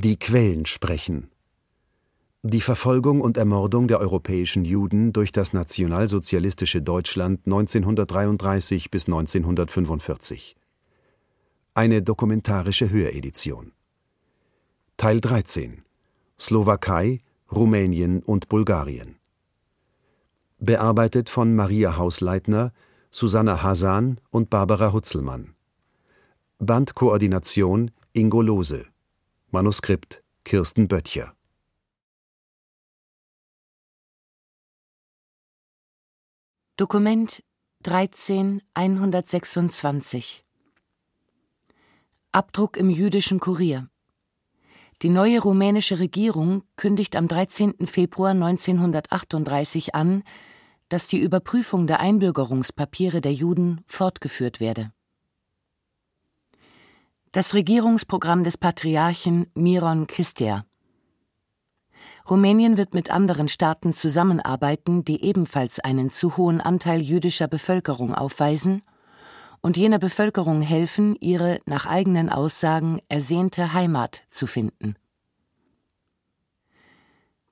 Die Quellen sprechen. Die Verfolgung und Ermordung der europäischen Juden durch das nationalsozialistische Deutschland 1933 bis 1945. Eine dokumentarische Höredition. Teil 13. Slowakei, Rumänien und Bulgarien. Bearbeitet von Maria Hausleitner, Susanna Hasan und Barbara Hutzelmann. Bandkoordination Ingo Lose. Manuskript Kirsten Böttcher. Dokument 13126 Abdruck im jüdischen Kurier Die neue rumänische Regierung kündigt am 13. Februar 1938 an, dass die Überprüfung der Einbürgerungspapiere der Juden fortgeführt werde. Das Regierungsprogramm des Patriarchen Miron Kistea. Rumänien wird mit anderen Staaten zusammenarbeiten, die ebenfalls einen zu hohen Anteil jüdischer Bevölkerung aufweisen und jener Bevölkerung helfen, ihre nach eigenen Aussagen ersehnte Heimat zu finden.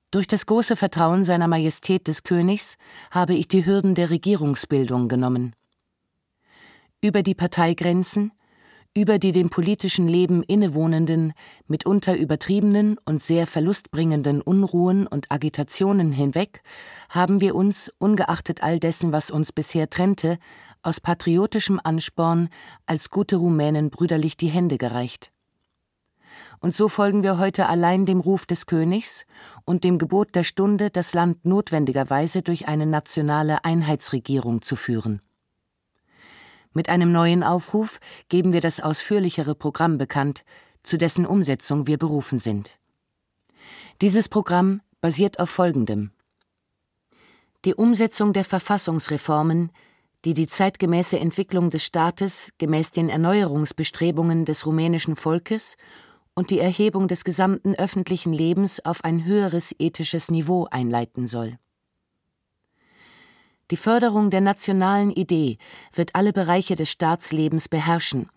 Durch das große Vertrauen seiner Majestät des Königs habe ich die Hürden der Regierungsbildung genommen. Über die Parteigrenzen, über die dem politischen Leben innewohnenden, mitunter übertriebenen und sehr verlustbringenden Unruhen und Agitationen hinweg haben wir uns, ungeachtet all dessen, was uns bisher trennte, aus patriotischem Ansporn als gute Rumänen brüderlich die Hände gereicht. Und so folgen wir heute allein dem Ruf des Königs und dem Gebot der Stunde, das Land notwendigerweise durch eine nationale Einheitsregierung zu führen. Mit einem neuen Aufruf geben wir das ausführlichere Programm bekannt, zu dessen Umsetzung wir berufen sind. Dieses Programm basiert auf Folgendem. Die Umsetzung der Verfassungsreformen, die die zeitgemäße Entwicklung des Staates gemäß den Erneuerungsbestrebungen des rumänischen Volkes und die Erhebung des gesamten öffentlichen Lebens auf ein höheres ethisches Niveau einleiten soll. Die Förderung der nationalen Idee wird alle Bereiche des Staatslebens beherrschen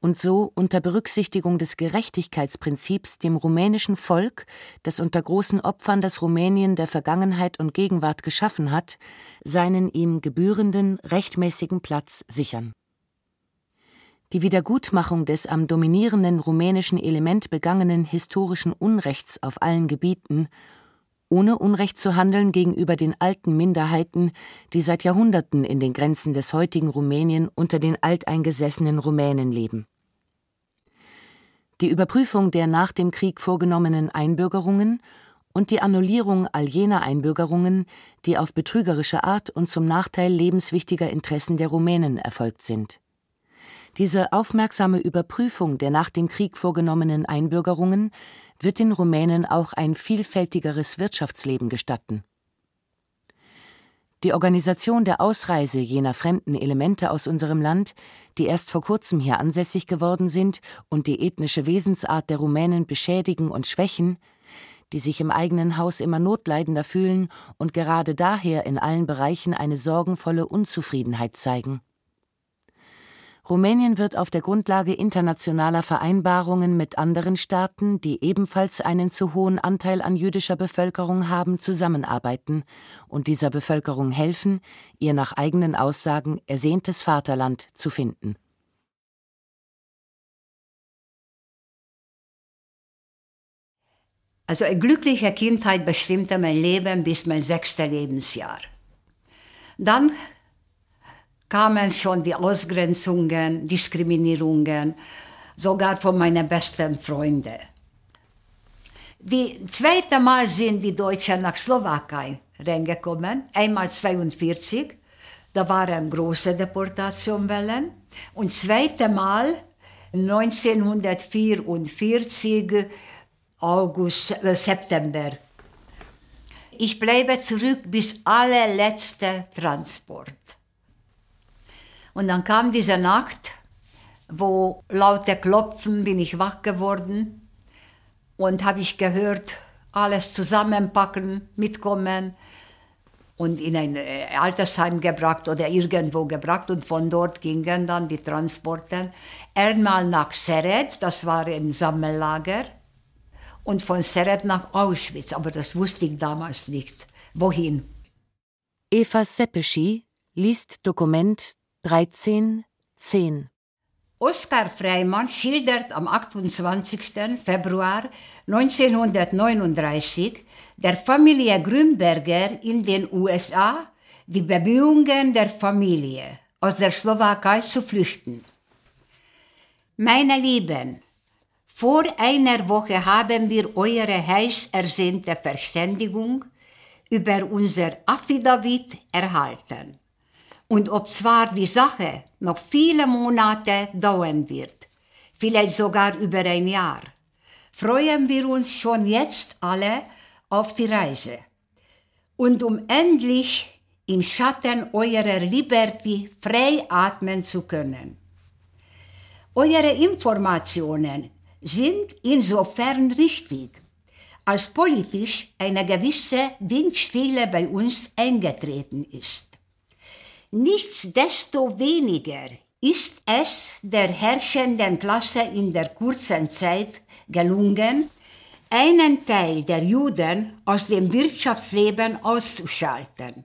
und so unter Berücksichtigung des Gerechtigkeitsprinzips dem rumänischen Volk, das unter großen Opfern das Rumänien der Vergangenheit und Gegenwart geschaffen hat, seinen ihm gebührenden rechtmäßigen Platz sichern. Die Wiedergutmachung des am dominierenden rumänischen Element begangenen historischen Unrechts auf allen Gebieten ohne Unrecht zu handeln gegenüber den alten Minderheiten, die seit Jahrhunderten in den Grenzen des heutigen Rumänien unter den alteingesessenen Rumänen leben. Die Überprüfung der nach dem Krieg vorgenommenen Einbürgerungen und die Annullierung all jener Einbürgerungen, die auf betrügerische Art und zum Nachteil lebenswichtiger Interessen der Rumänen erfolgt sind. Diese aufmerksame Überprüfung der nach dem Krieg vorgenommenen Einbürgerungen wird den Rumänen auch ein vielfältigeres Wirtschaftsleben gestatten. Die Organisation der Ausreise jener fremden Elemente aus unserem Land, die erst vor kurzem hier ansässig geworden sind und die ethnische Wesensart der Rumänen beschädigen und schwächen, die sich im eigenen Haus immer notleidender fühlen und gerade daher in allen Bereichen eine sorgenvolle Unzufriedenheit zeigen. Rumänien wird auf der Grundlage internationaler Vereinbarungen mit anderen Staaten, die ebenfalls einen zu hohen Anteil an jüdischer Bevölkerung haben, zusammenarbeiten und dieser Bevölkerung helfen, ihr nach eigenen Aussagen ersehntes Vaterland zu finden. Also eine glückliche Kindheit bestimmte mein Leben bis mein sechstes Lebensjahr. Dann kamen schon die Ausgrenzungen, Diskriminierungen, sogar von meinen besten Freunden. Die zweite Mal sind die Deutschen nach Slowakei reingekommen, einmal 42, da waren große Deportationwellen, und zweite Mal 1944 August, äh, September. Ich bleibe zurück bis allerletzte Transport. Und dann kam diese Nacht, wo laute Klopfen bin ich wach geworden und habe ich gehört, alles zusammenpacken, mitkommen und in ein äh, Altersheim gebracht oder irgendwo gebracht und von dort gingen dann die Transporte einmal nach Seret, das war ein Sammellager, und von Seret nach Auschwitz, aber das wusste ich damals nicht. Wohin? Eva Seppeschi liest Dokument 1310. Oskar Freimann schildert am 28. Februar 1939 der Familie Grünberger in den USA die Bemühungen der Familie, aus der Slowakei zu flüchten. Meine Lieben, vor einer Woche haben wir eure heiß ersehnte Verständigung über unser Affidavit erhalten. Und ob zwar die Sache noch viele Monate dauern wird, vielleicht sogar über ein Jahr, freuen wir uns schon jetzt alle auf die Reise. Und um endlich im Schatten eurer Liberty frei atmen zu können. Eure Informationen sind insofern richtig, als politisch eine gewisse Windstille bei uns eingetreten ist. Nichtsdestoweniger ist es der herrschenden Klasse in der kurzen Zeit gelungen, einen Teil der Juden aus dem Wirtschaftsleben auszuschalten.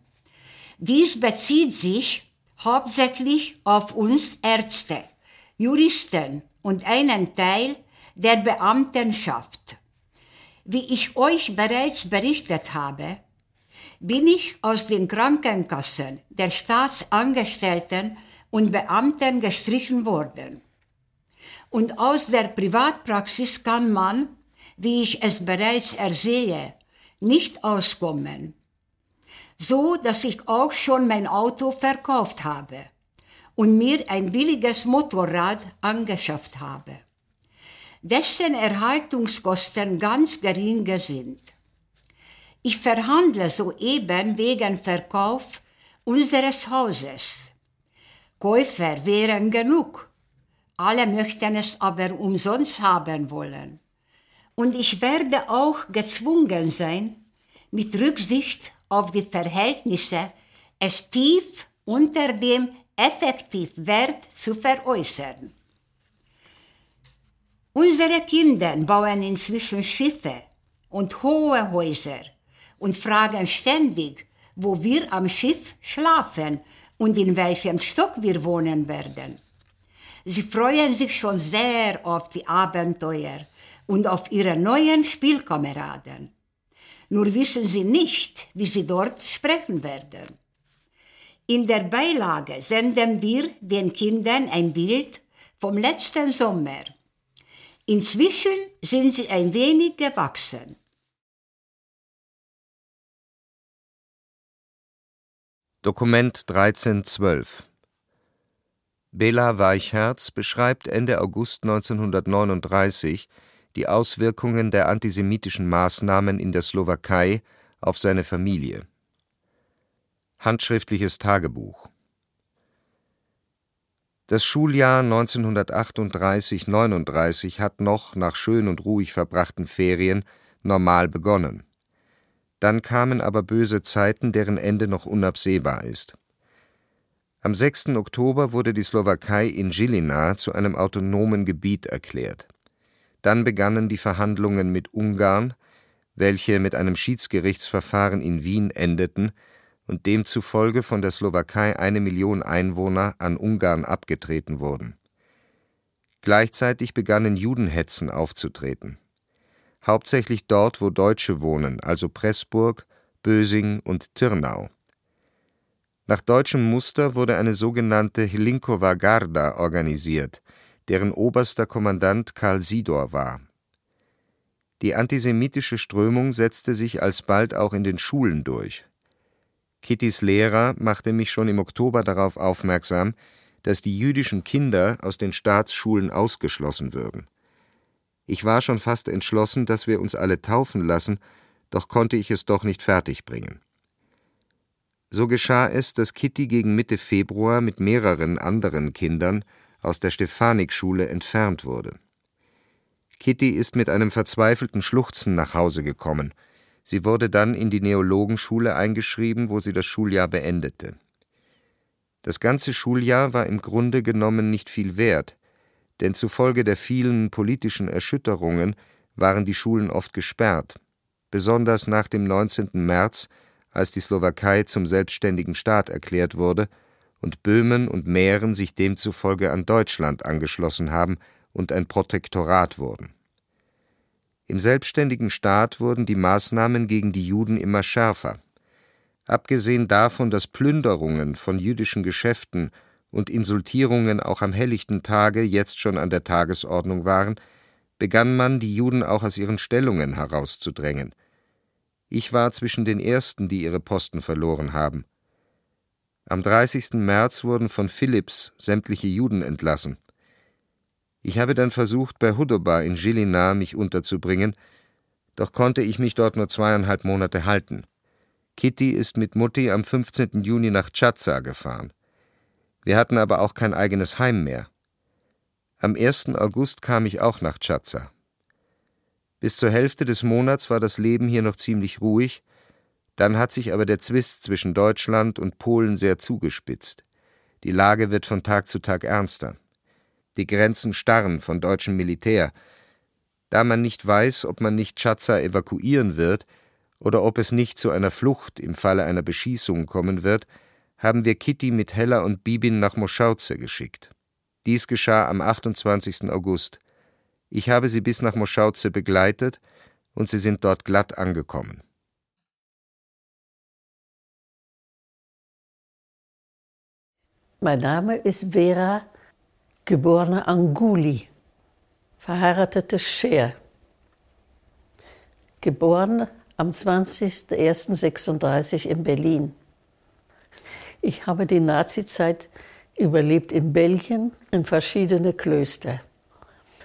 Dies bezieht sich hauptsächlich auf uns Ärzte, Juristen und einen Teil der Beamtenschaft. Wie ich euch bereits berichtet habe, bin ich aus den Krankenkassen der Staatsangestellten und Beamten gestrichen worden. Und aus der Privatpraxis kann man, wie ich es bereits ersehe, nicht auskommen. So dass ich auch schon mein Auto verkauft habe und mir ein billiges Motorrad angeschafft habe, dessen Erhaltungskosten ganz gering sind. Ich verhandle soeben wegen Verkauf unseres Hauses. Käufer wären genug. Alle möchten es aber umsonst haben wollen. Und ich werde auch gezwungen sein, mit Rücksicht auf die Verhältnisse es tief unter dem Effektivwert zu veräußern. Unsere Kinder bauen inzwischen Schiffe und hohe Häuser und fragen ständig, wo wir am Schiff schlafen und in welchem Stock wir wohnen werden. Sie freuen sich schon sehr auf die Abenteuer und auf ihre neuen Spielkameraden. Nur wissen sie nicht, wie sie dort sprechen werden. In der Beilage senden wir den Kindern ein Bild vom letzten Sommer. Inzwischen sind sie ein wenig gewachsen. Dokument 1312 Bela Weichherz beschreibt Ende August 1939 die Auswirkungen der antisemitischen Maßnahmen in der Slowakei auf seine Familie. Handschriftliches Tagebuch Das Schuljahr 1938/39 hat noch nach schön und ruhig verbrachten Ferien normal begonnen. Dann kamen aber böse Zeiten, deren Ende noch unabsehbar ist. Am 6. Oktober wurde die Slowakei in Žilina zu einem autonomen Gebiet erklärt. Dann begannen die Verhandlungen mit Ungarn, welche mit einem Schiedsgerichtsverfahren in Wien endeten und demzufolge von der Slowakei eine Million Einwohner an Ungarn abgetreten wurden. Gleichzeitig begannen Judenhetzen aufzutreten hauptsächlich dort, wo Deutsche wohnen, also Pressburg, Bösing und Tirnau. Nach deutschem Muster wurde eine sogenannte Hlinkova Garda organisiert, deren oberster Kommandant Karl Sidor war. Die antisemitische Strömung setzte sich alsbald auch in den Schulen durch. Kittys Lehrer machte mich schon im Oktober darauf aufmerksam, dass die jüdischen Kinder aus den Staatsschulen ausgeschlossen würden. Ich war schon fast entschlossen, dass wir uns alle taufen lassen, doch konnte ich es doch nicht fertigbringen. So geschah es, dass Kitty gegen Mitte Februar mit mehreren anderen Kindern aus der Stefanikschule entfernt wurde. Kitty ist mit einem verzweifelten Schluchzen nach Hause gekommen. Sie wurde dann in die Neologenschule eingeschrieben, wo sie das Schuljahr beendete. Das ganze Schuljahr war im Grunde genommen nicht viel wert, denn zufolge der vielen politischen Erschütterungen waren die Schulen oft gesperrt, besonders nach dem 19. März, als die Slowakei zum selbstständigen Staat erklärt wurde und Böhmen und Mähren sich demzufolge an Deutschland angeschlossen haben und ein Protektorat wurden. Im selbstständigen Staat wurden die Maßnahmen gegen die Juden immer schärfer. Abgesehen davon, dass Plünderungen von jüdischen Geschäften und Insultierungen auch am helllichten Tage jetzt schon an der Tagesordnung waren, begann man, die Juden auch aus ihren Stellungen herauszudrängen. Ich war zwischen den Ersten, die ihre Posten verloren haben. Am 30. März wurden von Philipps sämtliche Juden entlassen. Ich habe dann versucht, bei Hudoba in Žilina mich unterzubringen, doch konnte ich mich dort nur zweieinhalb Monate halten. Kitty ist mit Mutti am 15. Juni nach Tschaza gefahren. Wir hatten aber auch kein eigenes Heim mehr. Am 1. August kam ich auch nach Tschaza. Bis zur Hälfte des Monats war das Leben hier noch ziemlich ruhig, dann hat sich aber der Zwist zwischen Deutschland und Polen sehr zugespitzt. Die Lage wird von Tag zu Tag ernster. Die Grenzen starren von deutschem Militär. Da man nicht weiß, ob man nicht Tschaza evakuieren wird oder ob es nicht zu einer Flucht im Falle einer Beschießung kommen wird, haben wir Kitty mit Hella und Bibin nach Moschauze geschickt. Dies geschah am 28. August. Ich habe sie bis nach Moschauze begleitet und sie sind dort glatt angekommen. Mein Name ist Vera, geborene Anguli, verheiratete Scher. Geboren am 20.01.36 in Berlin. Ich habe die Nazizeit überlebt in Belgien in verschiedene Klöster.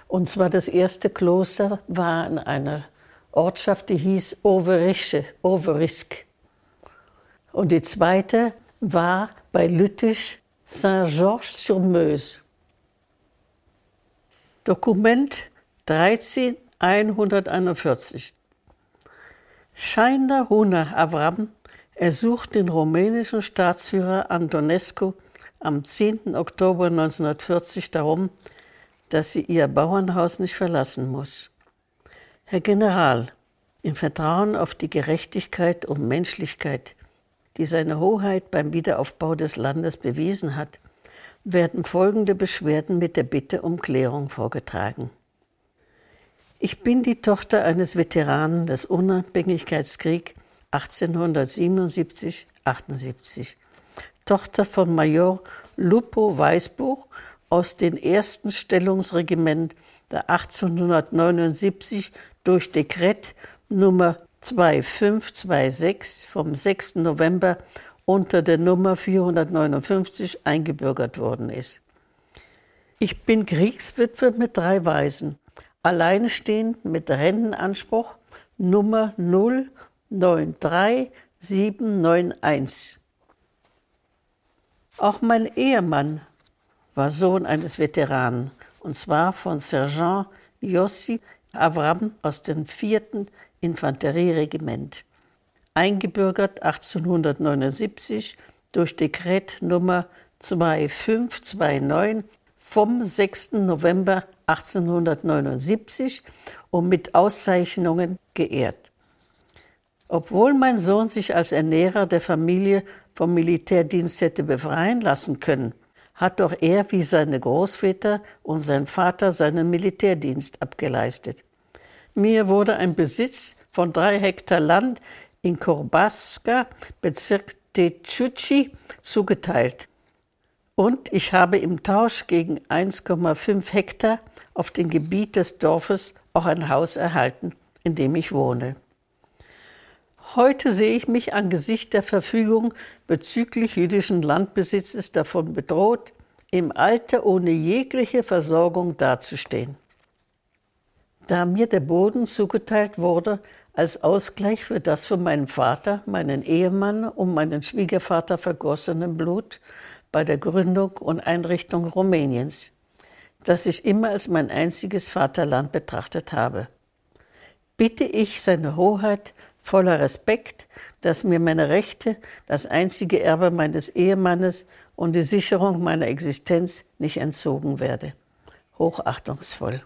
Und zwar das erste Kloster war in einer Ortschaft, die hieß Overische, Overisk. Und die zweite war bei Lüttich Saint-Georges-sur-Meuse. Dokument 13141. Scheiner Huna Avram ersucht den rumänischen Staatsführer Antonescu am 10. Oktober 1940 darum, dass sie ihr Bauernhaus nicht verlassen muss. Herr General, im Vertrauen auf die Gerechtigkeit und Menschlichkeit, die seine Hoheit beim Wiederaufbau des Landes bewiesen hat, werden folgende Beschwerden mit der Bitte um Klärung vorgetragen. Ich bin die Tochter eines Veteranen des Unabhängigkeitskriegs 1877-78, Tochter von Major Lupo Weißbuch aus dem ersten Stellungsregiment der 1879 durch Dekret Nummer 2526 vom 6. November unter der Nummer 459 eingebürgert worden ist. Ich bin Kriegswitwe mit drei Waisen, alleinstehend mit Rentenanspruch Nummer 0 93791. Auch mein Ehemann war Sohn eines Veteranen, und zwar von Sergeant Yossi Avram aus dem 4. Infanterieregiment, eingebürgert 1879 durch Dekret Nummer 2529 vom 6. November 1879 und mit Auszeichnungen geehrt. Obwohl mein Sohn sich als Ernährer der Familie vom Militärdienst hätte befreien lassen können, hat doch er wie seine Großväter und sein Vater seinen Militärdienst abgeleistet. Mir wurde ein Besitz von drei Hektar Land in Korbaska, Bezirk Techuchi, zugeteilt. Und ich habe im Tausch gegen 1,5 Hektar auf dem Gebiet des Dorfes auch ein Haus erhalten, in dem ich wohne. Heute sehe ich mich angesichts der Verfügung bezüglich jüdischen Landbesitzes davon bedroht, im Alter ohne jegliche Versorgung dazustehen. Da mir der Boden zugeteilt wurde als Ausgleich für das von meinem Vater, meinen Ehemann und meinen Schwiegervater vergossenen Blut bei der Gründung und Einrichtung Rumäniens, das ich immer als mein einziges Vaterland betrachtet habe, bitte ich seine Hoheit voller Respekt, dass mir meine Rechte, das einzige Erbe meines Ehemannes und die Sicherung meiner Existenz nicht entzogen werde. Hochachtungsvoll.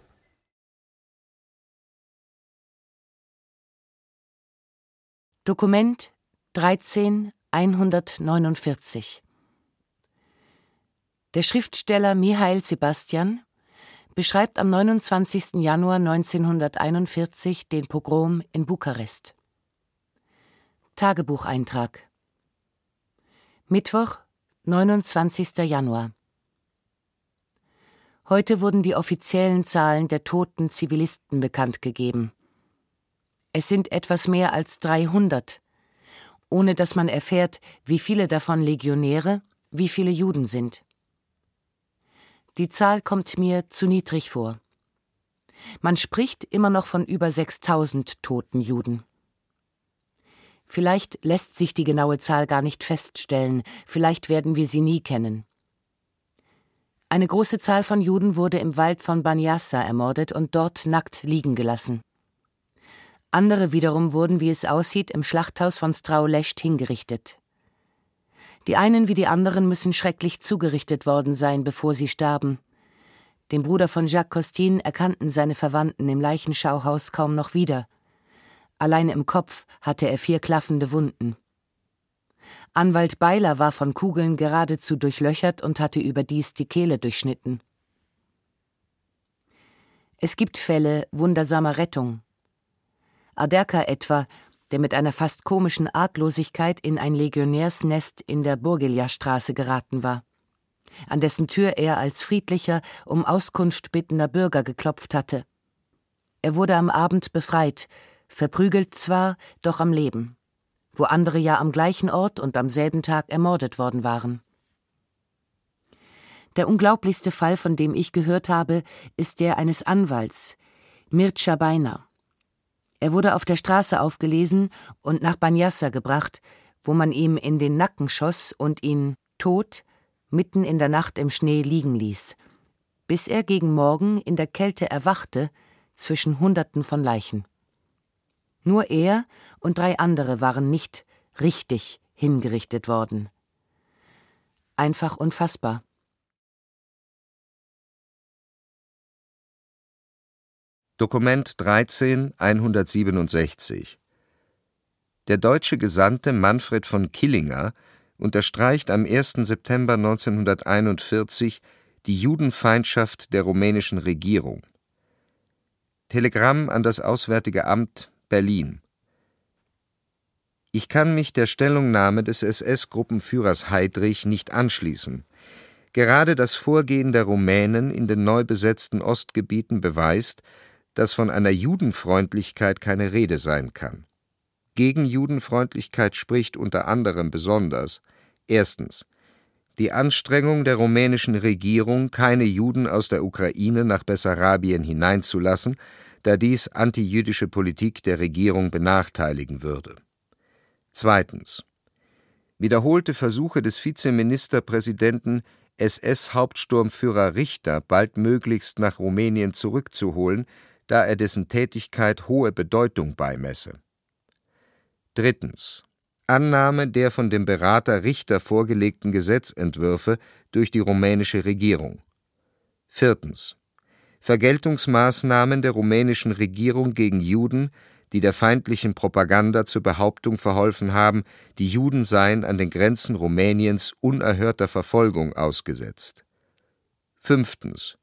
Dokument 13149 Der Schriftsteller Michael Sebastian beschreibt am 29. Januar 1941 den Pogrom in Bukarest. Tagebucheintrag Mittwoch, 29. Januar Heute wurden die offiziellen Zahlen der toten Zivilisten bekannt gegeben. Es sind etwas mehr als 300, ohne dass man erfährt, wie viele davon Legionäre, wie viele Juden sind. Die Zahl kommt mir zu niedrig vor. Man spricht immer noch von über 6000 toten Juden. Vielleicht lässt sich die genaue Zahl gar nicht feststellen, vielleicht werden wir sie nie kennen. Eine große Zahl von Juden wurde im Wald von Banyassa ermordet und dort nackt liegen gelassen. Andere wiederum wurden, wie es aussieht, im Schlachthaus von Straulescht hingerichtet. Die einen wie die anderen müssen schrecklich zugerichtet worden sein, bevor sie starben. Den Bruder von Jacques Costin erkannten seine Verwandten im Leichenschauhaus kaum noch wieder. Allein im Kopf hatte er vier klaffende Wunden. Anwalt Beiler war von Kugeln geradezu durchlöchert und hatte überdies die Kehle durchschnitten. Es gibt Fälle wundersamer Rettung. Aderka etwa, der mit einer fast komischen Arglosigkeit in ein Legionärsnest in der Burgeljastraße geraten war, an dessen Tür er als friedlicher, um Auskunft bittender Bürger geklopft hatte. Er wurde am Abend befreit, verprügelt zwar, doch am Leben wo andere ja am gleichen Ort und am selben Tag ermordet worden waren. Der unglaublichste Fall, von dem ich gehört habe, ist der eines Anwalts, Mircea Beiner. Er wurde auf der Straße aufgelesen und nach Banyassa gebracht, wo man ihm in den Nacken schoss und ihn tot mitten in der Nacht im Schnee liegen ließ, bis er gegen Morgen in der Kälte erwachte zwischen Hunderten von Leichen. Nur er und drei andere waren nicht richtig hingerichtet worden. Einfach unfassbar. Dokument 13 167 Der deutsche Gesandte Manfred von Killinger unterstreicht am 1. September 1941 die Judenfeindschaft der rumänischen Regierung. Telegramm an das Auswärtige Amt Berlin Ich kann mich der Stellungnahme des SS-Gruppenführers Heydrich nicht anschließen. Gerade das Vorgehen der Rumänen in den neu besetzten Ostgebieten beweist, dass von einer Judenfreundlichkeit keine Rede sein kann. Gegen Judenfreundlichkeit spricht unter anderem besonders erstens die Anstrengung der rumänischen Regierung, keine Juden aus der Ukraine nach Bessarabien hineinzulassen, da dies antijüdische Politik der Regierung benachteiligen würde. Zweitens. Wiederholte Versuche des Vizeministerpräsidenten SS-Hauptsturmführer Richter baldmöglichst nach Rumänien zurückzuholen, da er dessen Tätigkeit hohe Bedeutung beimesse. Drittens. Annahme der von dem Berater Richter vorgelegten Gesetzentwürfe durch die rumänische Regierung. Viertens. Vergeltungsmaßnahmen der rumänischen Regierung gegen Juden, die der feindlichen Propaganda zur Behauptung verholfen haben, die Juden seien an den Grenzen Rumäniens unerhörter Verfolgung ausgesetzt. Fünftens.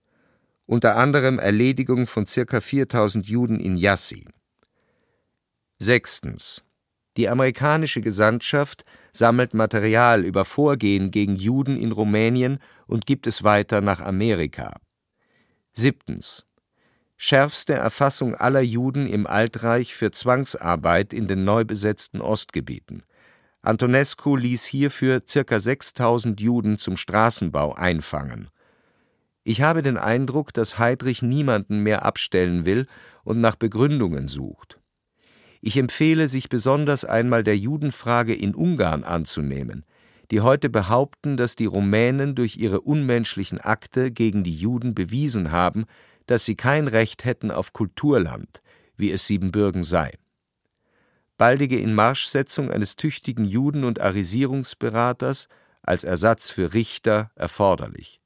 Unter anderem Erledigung von ca. 4000 Juden in Jassy. Sechstens. Die amerikanische Gesandtschaft sammelt Material über Vorgehen gegen Juden in Rumänien und gibt es weiter nach Amerika. Siebtens. Schärfste Erfassung aller Juden im Altreich für Zwangsarbeit in den neu besetzten Ostgebieten. Antonescu ließ hierfür ca. 6000 Juden zum Straßenbau einfangen. Ich habe den Eindruck, dass Heydrich niemanden mehr abstellen will und nach Begründungen sucht. Ich empfehle, sich besonders einmal der Judenfrage in Ungarn anzunehmen, die heute behaupten, dass die Rumänen durch ihre unmenschlichen Akte gegen die Juden bewiesen haben, dass sie kein Recht hätten auf Kulturland, wie es Siebenbürgen sei. Baldige Inmarschsetzung eines tüchtigen Juden- und Arisierungsberaters als Ersatz für Richter erforderlich.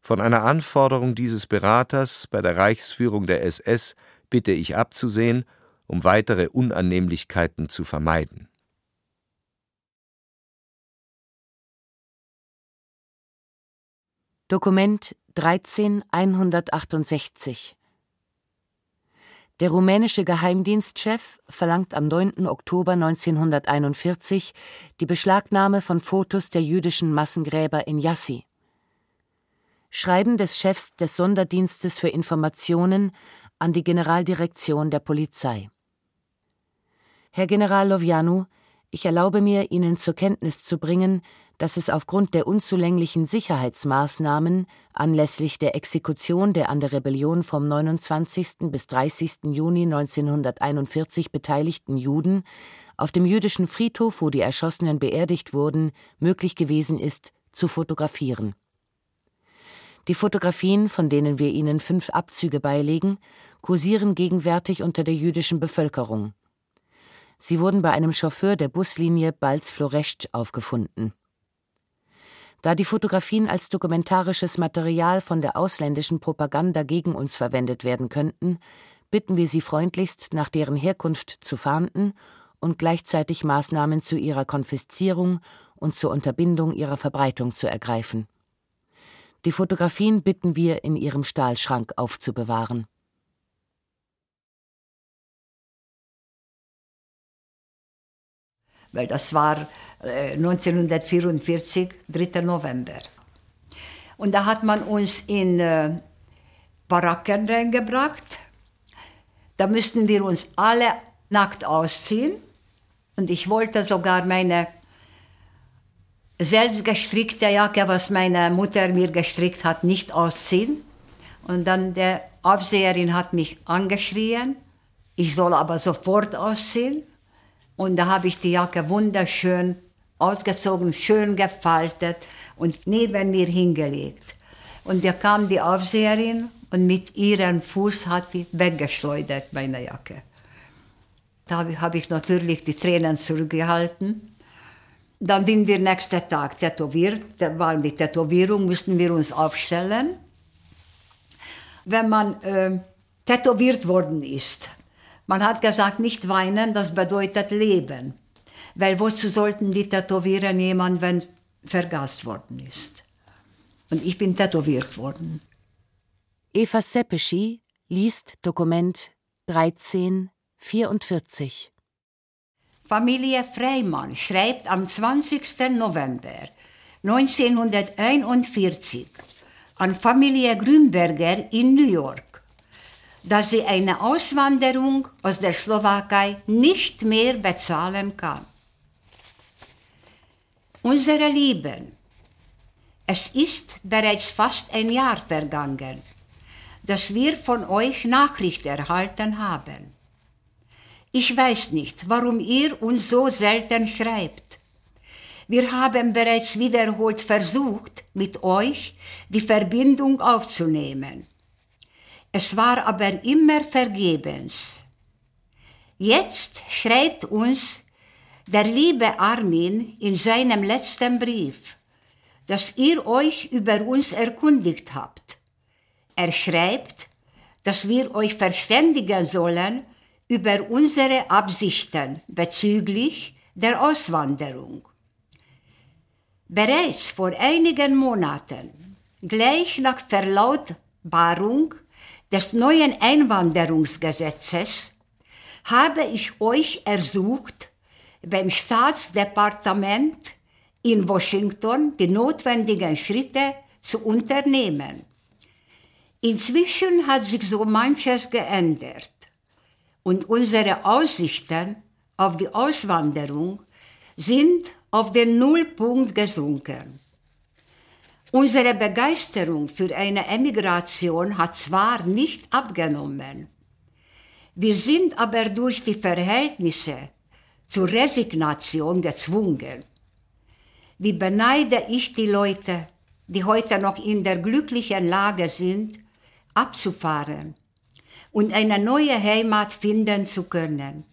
Von einer Anforderung dieses Beraters bei der Reichsführung der SS bitte ich abzusehen um weitere Unannehmlichkeiten zu vermeiden. Dokument 13168 Der rumänische Geheimdienstchef verlangt am 9. Oktober 1941 die Beschlagnahme von Fotos der jüdischen Massengräber in Jassi. Schreiben des Chefs des Sonderdienstes für Informationen an die Generaldirektion der Polizei. Herr General Lovianu, ich erlaube mir, Ihnen zur Kenntnis zu bringen, dass es aufgrund der unzulänglichen Sicherheitsmaßnahmen anlässlich der Exekution der an der Rebellion vom 29. bis 30. Juni 1941 beteiligten Juden auf dem jüdischen Friedhof, wo die Erschossenen beerdigt wurden, möglich gewesen ist, zu fotografieren. Die Fotografien, von denen wir Ihnen fünf Abzüge beilegen, kursieren gegenwärtig unter der jüdischen Bevölkerung. Sie wurden bei einem Chauffeur der Buslinie Balz-Floresch aufgefunden. Da die Fotografien als dokumentarisches Material von der ausländischen Propaganda gegen uns verwendet werden könnten, bitten wir Sie freundlichst, nach deren Herkunft zu fahnden und gleichzeitig Maßnahmen zu ihrer Konfiszierung und zur Unterbindung ihrer Verbreitung zu ergreifen. Die Fotografien bitten wir in Ihrem Stahlschrank aufzubewahren. Weil das war 1944, äh, 3. November. Und da hat man uns in äh, Baracken reingebracht. Da müssten wir uns alle nackt ausziehen. Und ich wollte sogar meine selbst gestrickte Jacke, was meine Mutter mir gestrickt hat, nicht ausziehen. Und dann der Aufseherin hat mich angeschrien. Ich soll aber sofort ausziehen. Und da habe ich die Jacke wunderschön ausgezogen, schön gefaltet und neben mir hingelegt. Und da kam die Aufseherin und mit ihrem Fuß hat sie weggeschleudert, meine Jacke. Da habe ich natürlich die Tränen zurückgehalten. Dann sind wir nächsten Tag tätowiert. Da war die Tätowierung, mussten wir uns aufstellen. Wenn man äh, tätowiert worden ist, man hat gesagt, nicht weinen, das bedeutet leben. Weil wozu sollten die tätowieren jemand, wenn vergast worden ist? Und ich bin tätowiert worden. Eva Seppeschi liest Dokument 1344. Familie Freimann schreibt am 20. November 1941 an Familie Grünberger in New York, dass sie eine Auswanderung aus der Slowakei nicht mehr bezahlen kann. Unsere Lieben, es ist bereits fast ein Jahr vergangen, dass wir von euch Nachricht erhalten haben. Ich weiß nicht, warum ihr uns so selten schreibt. Wir haben bereits wiederholt versucht, mit euch die Verbindung aufzunehmen. Es war aber immer vergebens. Jetzt schreibt uns der liebe Armin in seinem letzten Brief, dass ihr euch über uns erkundigt habt. Er schreibt, dass wir euch verständigen sollen über unsere Absichten bezüglich der Auswanderung. Bereits vor einigen Monaten, gleich nach Verlautbarung des neuen Einwanderungsgesetzes, habe ich euch ersucht, beim Staatsdepartement in Washington die notwendigen Schritte zu unternehmen. Inzwischen hat sich so manches geändert und unsere Aussichten auf die Auswanderung sind auf den Nullpunkt gesunken. Unsere Begeisterung für eine Emigration hat zwar nicht abgenommen, wir sind aber durch die Verhältnisse zur Resignation gezwungen. Wie beneide ich die Leute, die heute noch in der glücklichen Lage sind, abzufahren und eine neue Heimat finden zu können.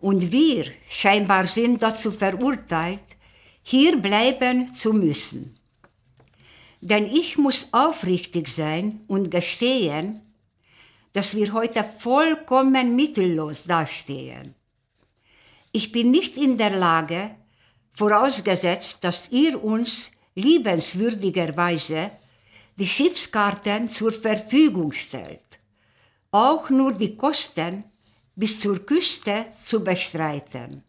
Und wir scheinbar sind dazu verurteilt, hier bleiben zu müssen. Denn ich muss aufrichtig sein und gestehen, dass wir heute vollkommen mittellos dastehen. Ich bin nicht in der Lage, vorausgesetzt, dass ihr uns liebenswürdigerweise die Schiffskarten zur Verfügung stellt, auch nur die Kosten bis zur Küste zu bestreiten.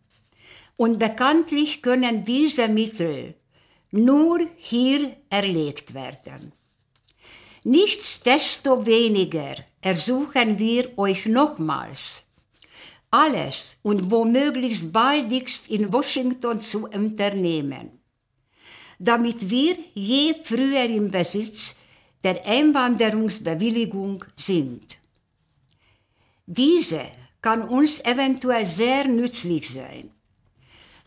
Und bekanntlich können diese Mittel nur hier erlegt werden. Nichtsdestoweniger ersuchen wir euch nochmals, alles und womöglichst baldigst in Washington zu unternehmen, damit wir je früher im Besitz der Einwanderungsbewilligung sind. Diese kann uns eventuell sehr nützlich sein.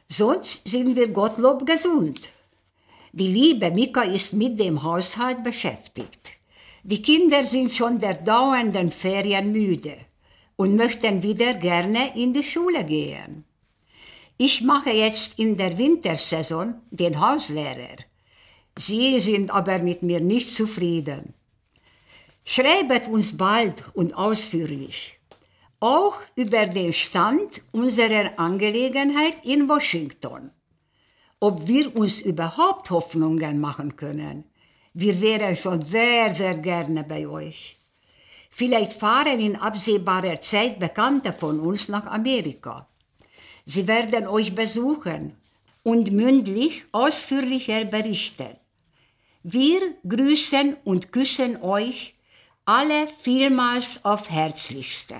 Sonst sind wir Gottlob gesund. Die liebe Mika ist mit dem Haushalt beschäftigt. Die Kinder sind schon der dauernden Ferien müde und möchten wieder gerne in die Schule gehen. Ich mache jetzt in der Wintersaison den Hauslehrer. Sie sind aber mit mir nicht zufrieden. Schreibet uns bald und ausführlich, auch über den Stand unserer Angelegenheit in Washington, ob wir uns überhaupt Hoffnungen machen können wir wären schon sehr, sehr gerne bei euch. Vielleicht fahren in absehbarer Zeit Bekannte von uns nach Amerika. Sie werden euch besuchen und mündlich ausführlicher berichten. Wir grüßen und küssen euch alle vielmals auf Herzlichste.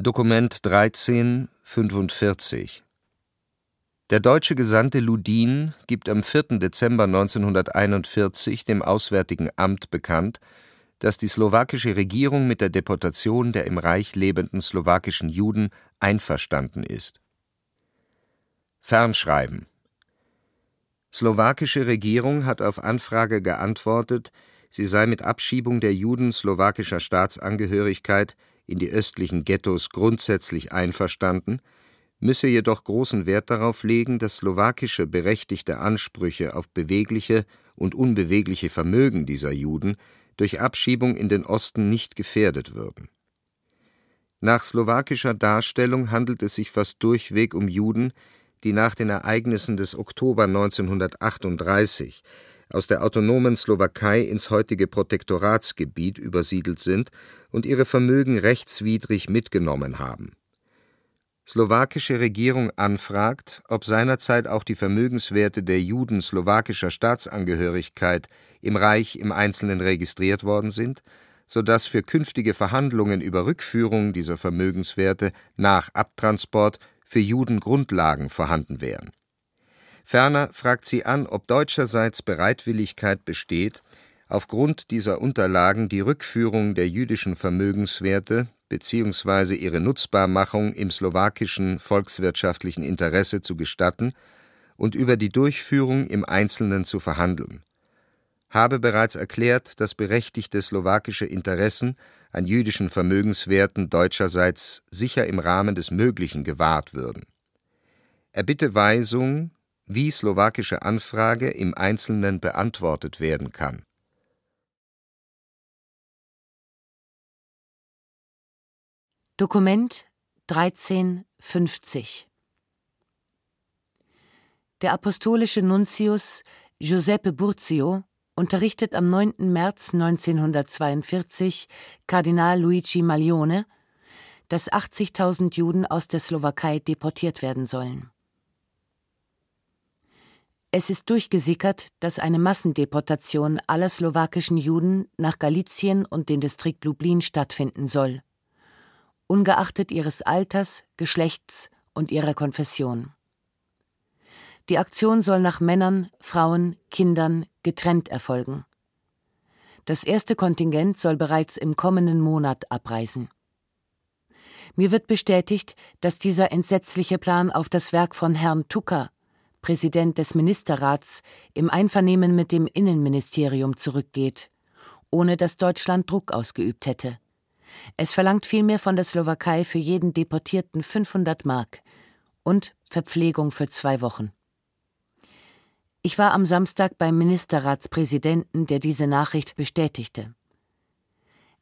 Dokument 1345 der deutsche Gesandte Ludin gibt am 4. Dezember 1941 dem Auswärtigen Amt bekannt, dass die slowakische Regierung mit der Deportation der im Reich lebenden slowakischen Juden einverstanden ist. Fernschreiben Slowakische Regierung hat auf Anfrage geantwortet, sie sei mit Abschiebung der Juden slowakischer Staatsangehörigkeit in die östlichen Ghettos grundsätzlich einverstanden müsse jedoch großen Wert darauf legen, dass slowakische berechtigte Ansprüche auf bewegliche und unbewegliche Vermögen dieser Juden durch Abschiebung in den Osten nicht gefährdet würden. Nach slowakischer Darstellung handelt es sich fast durchweg um Juden, die nach den Ereignissen des Oktober 1938 aus der autonomen Slowakei ins heutige Protektoratsgebiet übersiedelt sind und ihre Vermögen rechtswidrig mitgenommen haben slowakische Regierung anfragt, ob seinerzeit auch die Vermögenswerte der Juden slowakischer Staatsangehörigkeit im Reich im Einzelnen registriert worden sind, so dass für künftige Verhandlungen über Rückführung dieser Vermögenswerte nach Abtransport für Juden Grundlagen vorhanden wären. Ferner fragt sie an, ob deutscherseits Bereitwilligkeit besteht, aufgrund dieser Unterlagen die Rückführung der jüdischen Vermögenswerte bzw. ihre Nutzbarmachung im slowakischen volkswirtschaftlichen Interesse zu gestatten und über die Durchführung im Einzelnen zu verhandeln, habe bereits erklärt, dass berechtigte slowakische Interessen an jüdischen Vermögenswerten deutscherseits sicher im Rahmen des Möglichen gewahrt würden. Er bitte Weisung, wie slowakische Anfrage im Einzelnen beantwortet werden kann Dokument 1350 Der apostolische Nuntius Giuseppe Burzio unterrichtet am 9. März 1942 Kardinal Luigi Maglione, dass 80.000 Juden aus der Slowakei deportiert werden sollen. Es ist durchgesickert, dass eine Massendeportation aller slowakischen Juden nach Galizien und den Distrikt Lublin stattfinden soll ungeachtet ihres Alters, Geschlechts und ihrer Konfession. Die Aktion soll nach Männern, Frauen, Kindern getrennt erfolgen. Das erste Kontingent soll bereits im kommenden Monat abreisen. Mir wird bestätigt, dass dieser entsetzliche Plan auf das Werk von Herrn Tucker, Präsident des Ministerrats, im Einvernehmen mit dem Innenministerium zurückgeht, ohne dass Deutschland Druck ausgeübt hätte. Es verlangt vielmehr von der Slowakei für jeden Deportierten 500 Mark und Verpflegung für zwei Wochen. Ich war am Samstag beim Ministerratspräsidenten, der diese Nachricht bestätigte.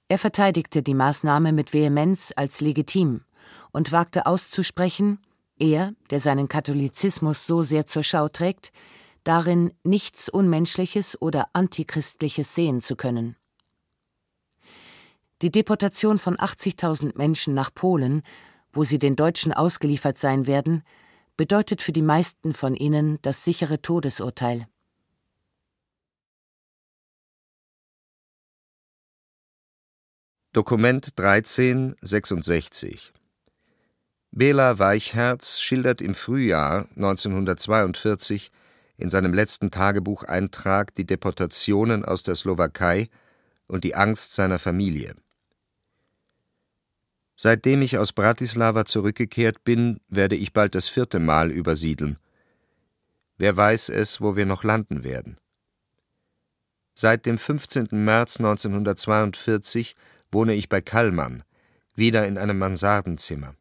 Er verteidigte die Maßnahme mit Vehemenz als legitim und wagte auszusprechen, er, der seinen Katholizismus so sehr zur Schau trägt, darin nichts Unmenschliches oder Antichristliches sehen zu können. Die Deportation von 80.000 Menschen nach Polen, wo sie den Deutschen ausgeliefert sein werden, bedeutet für die meisten von ihnen das sichere Todesurteil. Dokument 1366 Bela Weichherz schildert im Frühjahr 1942 in seinem letzten Tagebucheintrag die Deportationen aus der Slowakei und die Angst seiner Familie. Seitdem ich aus Bratislava zurückgekehrt bin, werde ich bald das vierte Mal übersiedeln. Wer weiß es, wo wir noch landen werden. Seit dem 15. März 1942 wohne ich bei Kallmann, wieder in einem Mansardenzimmer.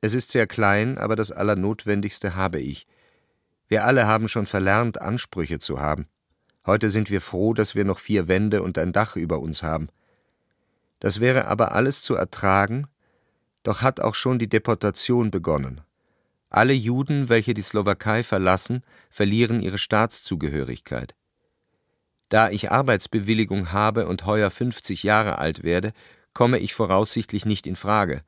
Es ist sehr klein, aber das Allernotwendigste habe ich. Wir alle haben schon verlernt, Ansprüche zu haben. Heute sind wir froh, dass wir noch vier Wände und ein Dach über uns haben. Das wäre aber alles zu ertragen, doch hat auch schon die Deportation begonnen. Alle Juden, welche die Slowakei verlassen, verlieren ihre Staatszugehörigkeit. Da ich Arbeitsbewilligung habe und heuer 50 Jahre alt werde, komme ich voraussichtlich nicht in Frage.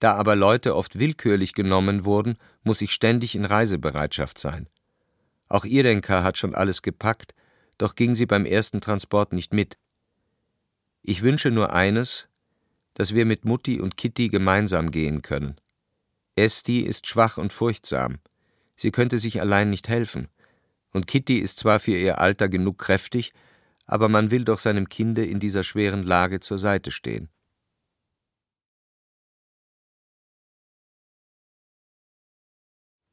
Da aber Leute oft willkürlich genommen wurden, muss ich ständig in Reisebereitschaft sein. Auch Irdenka hat schon alles gepackt, doch ging sie beim ersten Transport nicht mit. Ich wünsche nur eines, dass wir mit Mutti und Kitty gemeinsam gehen können. Esti ist schwach und furchtsam. Sie könnte sich allein nicht helfen. Und Kitty ist zwar für ihr Alter genug kräftig, aber man will doch seinem Kinde in dieser schweren Lage zur Seite stehen.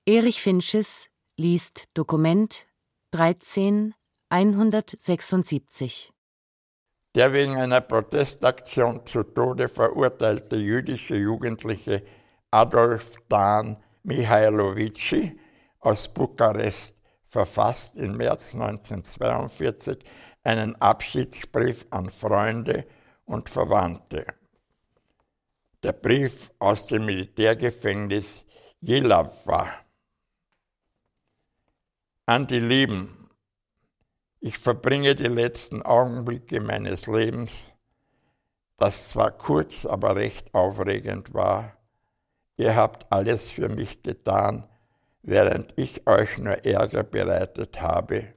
Erich Finches liest Dokument 13 176 der wegen einer Protestaktion zu Tode verurteilte jüdische Jugendliche Adolf Dan Mihailovici aus Bukarest verfasst im März 1942 einen Abschiedsbrief an Freunde und Verwandte. Der Brief aus dem Militärgefängnis Jelava. An die Lieben, ich verbringe die letzten Augenblicke meines Lebens, das zwar kurz, aber recht aufregend war. Ihr habt alles für mich getan, während ich euch nur Ärger bereitet habe.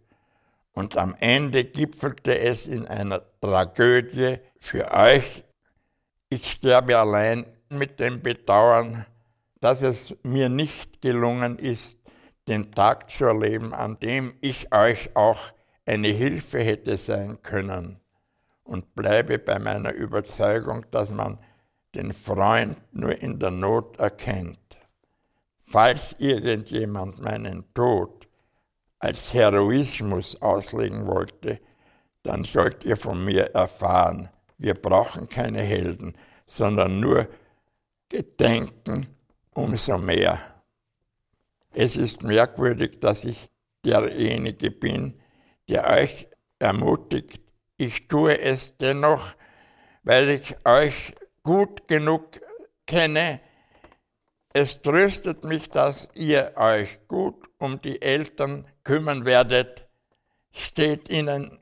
Und am Ende gipfelte es in einer Tragödie für euch. Ich sterbe allein mit dem Bedauern, dass es mir nicht gelungen ist, den Tag zu erleben, an dem ich euch auch eine Hilfe hätte sein können und bleibe bei meiner Überzeugung, dass man den Freund nur in der Not erkennt. Falls irgendjemand meinen Tod als Heroismus auslegen wollte, dann sollt ihr von mir erfahren, wir brauchen keine Helden, sondern nur Gedenken umso mehr. Es ist merkwürdig, dass ich derjenige bin, der euch ermutigt. Ich tue es dennoch, weil ich euch gut genug kenne. Es tröstet mich, dass ihr euch gut um die Eltern kümmern werdet. Steht ihnen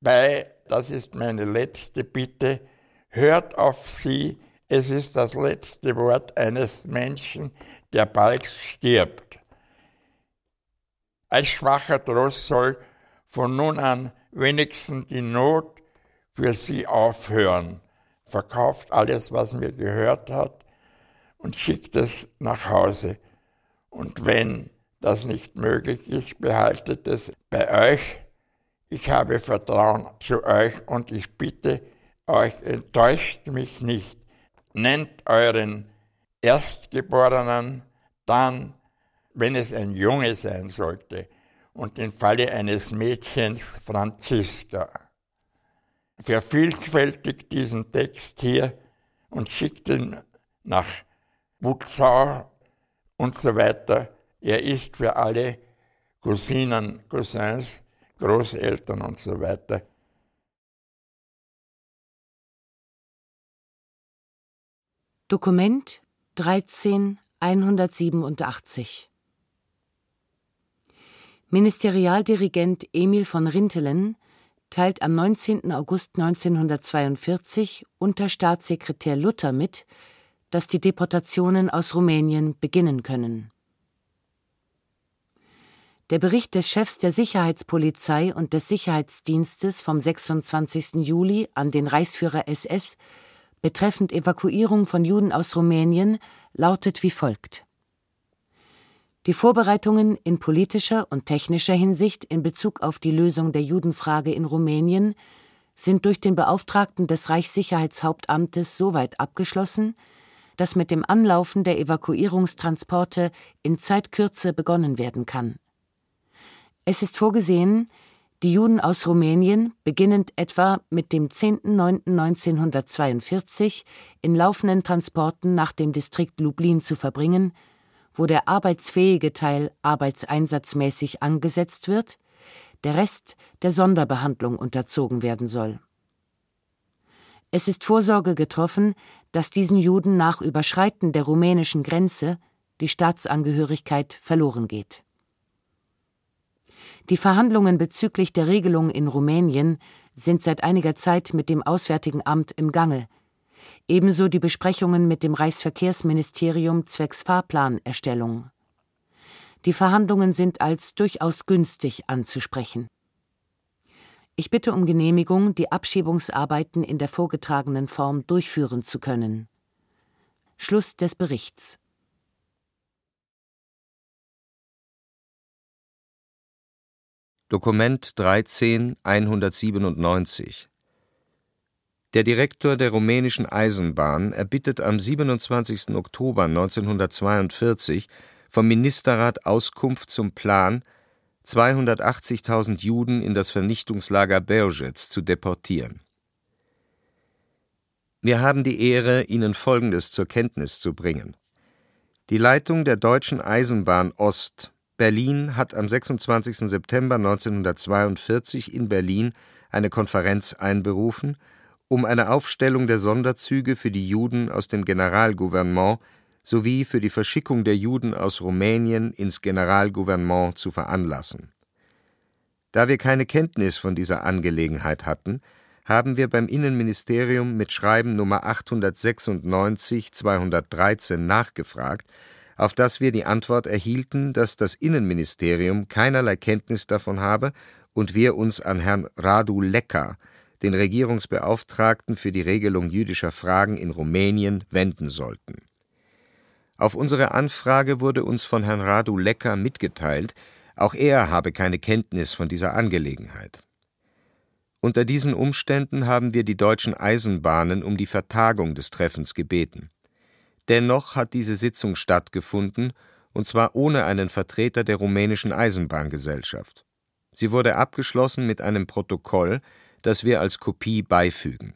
bei, das ist meine letzte Bitte, hört auf sie, es ist das letzte Wort eines Menschen, der bald stirbt. Als schwacher Trost soll von nun an wenigstens die Not für sie aufhören. Verkauft alles, was mir gehört hat und schickt es nach Hause. Und wenn das nicht möglich ist, behaltet es bei euch. Ich habe Vertrauen zu euch und ich bitte euch, enttäuscht mich nicht. Nennt euren Erstgeborenen dann, wenn es ein Junge sein sollte, und im Falle eines Mädchens Franziska. Vervielfältigt diesen Text hier und schickt ihn nach Butzau und so weiter. Er ist für alle Cousinen, Cousins Großeltern und so weiter. Dokument 13187 Ministerialdirigent Emil von Rintelen teilt am 19. August 1942 unter Staatssekretär Luther mit, dass die Deportationen aus Rumänien beginnen können. Der Bericht des Chefs der Sicherheitspolizei und des Sicherheitsdienstes vom 26. Juli an den Reichsführer SS betreffend Evakuierung von Juden aus Rumänien lautet wie folgt Die Vorbereitungen in politischer und technischer Hinsicht in Bezug auf die Lösung der Judenfrage in Rumänien sind durch den Beauftragten des Reichssicherheitshauptamtes soweit abgeschlossen, dass mit dem Anlaufen der Evakuierungstransporte in Zeitkürze begonnen werden kann. Es ist vorgesehen, die Juden aus Rumänien, beginnend etwa mit dem 10.09.1942, in laufenden Transporten nach dem Distrikt Lublin zu verbringen, wo der arbeitsfähige Teil arbeitseinsatzmäßig angesetzt wird, der Rest der Sonderbehandlung unterzogen werden soll. Es ist Vorsorge getroffen, dass diesen Juden nach Überschreiten der rumänischen Grenze die Staatsangehörigkeit verloren geht die Verhandlungen bezüglich der Regelung in Rumänien sind seit einiger Zeit mit dem Auswärtigen Amt im Gange, ebenso die Besprechungen mit dem Reichsverkehrsministerium zwecks Fahrplanerstellung. Die Verhandlungen sind als durchaus günstig anzusprechen. Ich bitte um Genehmigung, die Abschiebungsarbeiten in der vorgetragenen Form durchführen zu können. Schluss des Berichts Dokument 13 197 Der Direktor der rumänischen Eisenbahn erbittet am 27. Oktober 1942 vom Ministerrat Auskunft zum Plan, 280.000 Juden in das Vernichtungslager Belzec zu deportieren. Wir haben die Ehre, Ihnen Folgendes zur Kenntnis zu bringen. Die Leitung der Deutschen Eisenbahn Ost Berlin hat am 26. September 1942 in Berlin eine Konferenz einberufen, um eine Aufstellung der Sonderzüge für die Juden aus dem Generalgouvernement sowie für die Verschickung der Juden aus Rumänien ins Generalgouvernement zu veranlassen. Da wir keine Kenntnis von dieser Angelegenheit hatten, haben wir beim Innenministerium mit Schreiben Nummer 896 213 nachgefragt auf das wir die Antwort erhielten, dass das Innenministerium keinerlei Kenntnis davon habe und wir uns an Herrn Radu Lecker, den Regierungsbeauftragten für die Regelung jüdischer Fragen in Rumänien, wenden sollten. Auf unsere Anfrage wurde uns von Herrn Radu Lecker mitgeteilt, auch er habe keine Kenntnis von dieser Angelegenheit. Unter diesen Umständen haben wir die deutschen Eisenbahnen um die Vertagung des Treffens gebeten. Dennoch hat diese Sitzung stattgefunden, und zwar ohne einen Vertreter der rumänischen Eisenbahngesellschaft. Sie wurde abgeschlossen mit einem Protokoll, das wir als Kopie beifügen.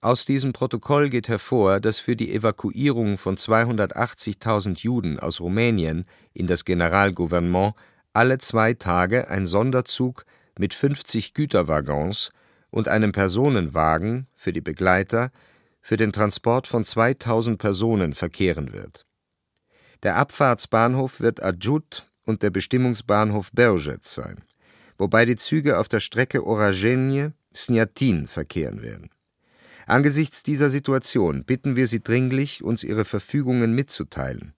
Aus diesem Protokoll geht hervor, dass für die Evakuierung von 280.000 Juden aus Rumänien in das Generalgouvernement alle zwei Tage ein Sonderzug mit 50 Güterwaggons und einem Personenwagen für die Begleiter für den Transport von 2000 Personen verkehren wird. Der Abfahrtsbahnhof wird Adjut und der Bestimmungsbahnhof Belzec sein, wobei die Züge auf der Strecke Oragenie-Snjatin verkehren werden. Angesichts dieser Situation bitten wir Sie dringlich, uns Ihre Verfügungen mitzuteilen.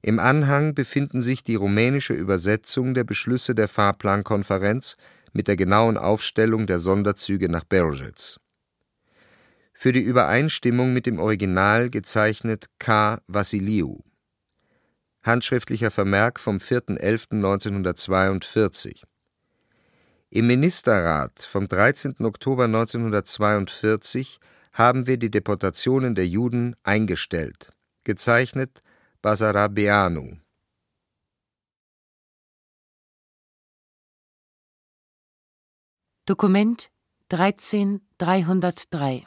Im Anhang befinden sich die rumänische Übersetzung der Beschlüsse der Fahrplankonferenz mit der genauen Aufstellung der Sonderzüge nach Belzec für die Übereinstimmung mit dem Original gezeichnet K. Vassiliou. Handschriftlicher Vermerk vom 4.11.1942 Im Ministerrat vom 13. Oktober 1942 haben wir die Deportationen der Juden eingestellt. Gezeichnet Basarabeanu. Dokument 13303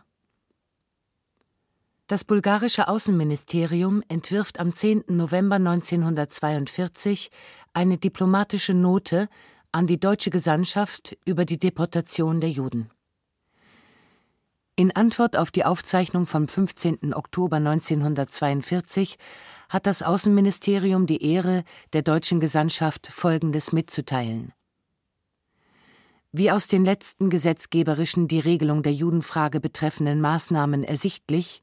das bulgarische Außenministerium entwirft am 10. November 1942 eine diplomatische Note an die deutsche Gesandtschaft über die Deportation der Juden. In Antwort auf die Aufzeichnung vom 15. Oktober 1942 hat das Außenministerium die Ehre, der deutschen Gesandtschaft Folgendes mitzuteilen. Wie aus den letzten gesetzgeberischen die Regelung der Judenfrage betreffenden Maßnahmen ersichtlich,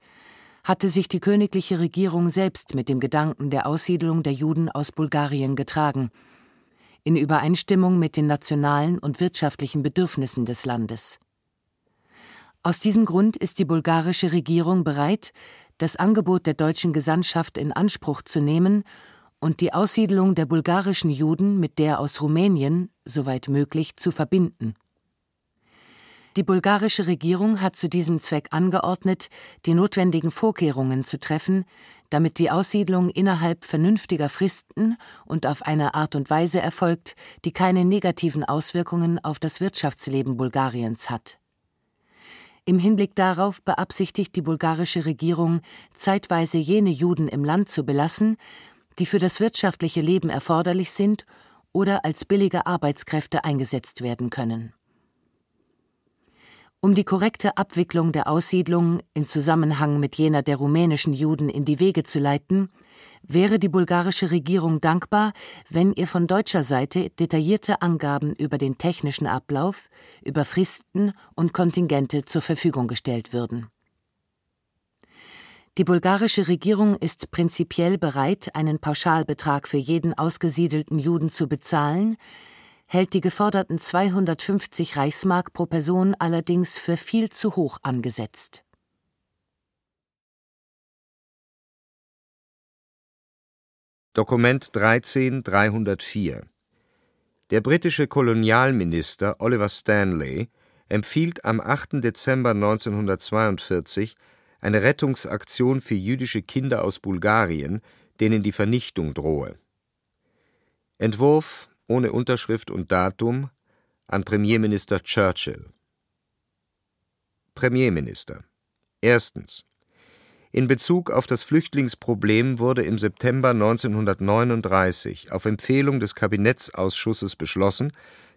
hatte sich die königliche Regierung selbst mit dem Gedanken der Aussiedlung der Juden aus Bulgarien getragen, in Übereinstimmung mit den nationalen und wirtschaftlichen Bedürfnissen des Landes. Aus diesem Grund ist die bulgarische Regierung bereit, das Angebot der deutschen Gesandtschaft in Anspruch zu nehmen und die Aussiedlung der bulgarischen Juden mit der aus Rumänien, soweit möglich, zu verbinden. Die bulgarische Regierung hat zu diesem Zweck angeordnet, die notwendigen Vorkehrungen zu treffen, damit die Aussiedlung innerhalb vernünftiger Fristen und auf eine Art und Weise erfolgt, die keine negativen Auswirkungen auf das Wirtschaftsleben Bulgariens hat. Im Hinblick darauf beabsichtigt die bulgarische Regierung, zeitweise jene Juden im Land zu belassen, die für das wirtschaftliche Leben erforderlich sind oder als billige Arbeitskräfte eingesetzt werden können. Um die korrekte Abwicklung der Aussiedlung in Zusammenhang mit jener der rumänischen Juden in die Wege zu leiten, wäre die bulgarische Regierung dankbar, wenn ihr von deutscher Seite detaillierte Angaben über den technischen Ablauf, über Fristen und Kontingente zur Verfügung gestellt würden. Die bulgarische Regierung ist prinzipiell bereit, einen Pauschalbetrag für jeden ausgesiedelten Juden zu bezahlen, hält die geforderten 250 Reichsmark pro Person allerdings für viel zu hoch angesetzt. Dokument 13304 Der britische Kolonialminister Oliver Stanley empfiehlt am 8. Dezember 1942 eine Rettungsaktion für jüdische Kinder aus Bulgarien, denen die Vernichtung drohe. Entwurf ohne Unterschrift und Datum an Premierminister Churchill. Premierminister. Erstens. In Bezug auf das Flüchtlingsproblem wurde im September 1939 auf Empfehlung des Kabinettsausschusses beschlossen,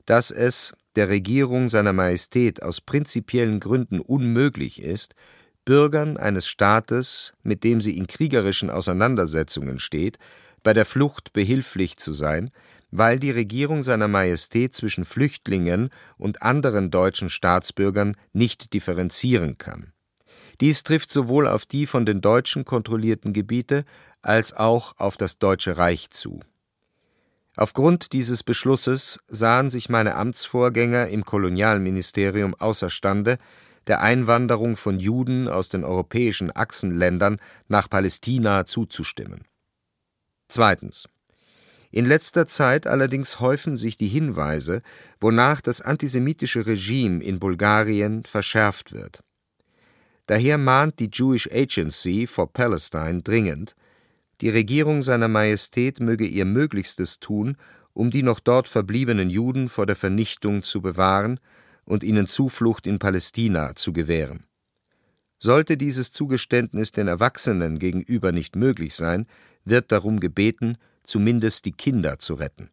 dass es der Regierung seiner Majestät aus prinzipiellen Gründen unmöglich ist, Bürgern eines Staates, mit dem sie in kriegerischen Auseinandersetzungen steht, bei der Flucht behilflich zu sein, weil die Regierung seiner Majestät zwischen Flüchtlingen und anderen deutschen Staatsbürgern nicht differenzieren kann. Dies trifft sowohl auf die von den Deutschen kontrollierten Gebiete als auch auf das Deutsche Reich zu. Aufgrund dieses Beschlusses sahen sich meine Amtsvorgänger im Kolonialministerium außerstande, der Einwanderung von Juden aus den europäischen Achsenländern nach Palästina zuzustimmen. Zweitens in letzter Zeit allerdings häufen sich die Hinweise, wonach das antisemitische Regime in Bulgarien verschärft wird. Daher mahnt die Jewish Agency for Palestine dringend, die Regierung seiner Majestät möge ihr Möglichstes tun, um die noch dort verbliebenen Juden vor der Vernichtung zu bewahren und ihnen Zuflucht in Palästina zu gewähren. Sollte dieses Zugeständnis den Erwachsenen gegenüber nicht möglich sein, wird darum gebeten, zumindest die Kinder zu retten.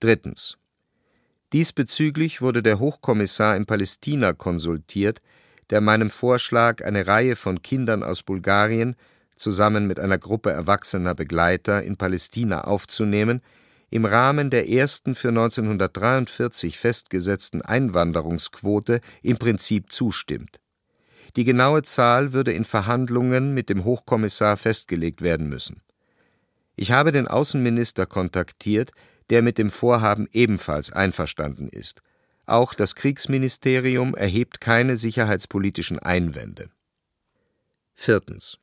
Drittens. Diesbezüglich wurde der Hochkommissar in Palästina konsultiert, der meinem Vorschlag, eine Reihe von Kindern aus Bulgarien zusammen mit einer Gruppe erwachsener Begleiter in Palästina aufzunehmen, im Rahmen der ersten für 1943 festgesetzten Einwanderungsquote im Prinzip zustimmt. Die genaue Zahl würde in Verhandlungen mit dem Hochkommissar festgelegt werden müssen. Ich habe den Außenminister kontaktiert, der mit dem Vorhaben ebenfalls einverstanden ist. Auch das Kriegsministerium erhebt keine sicherheitspolitischen Einwände. Viertens.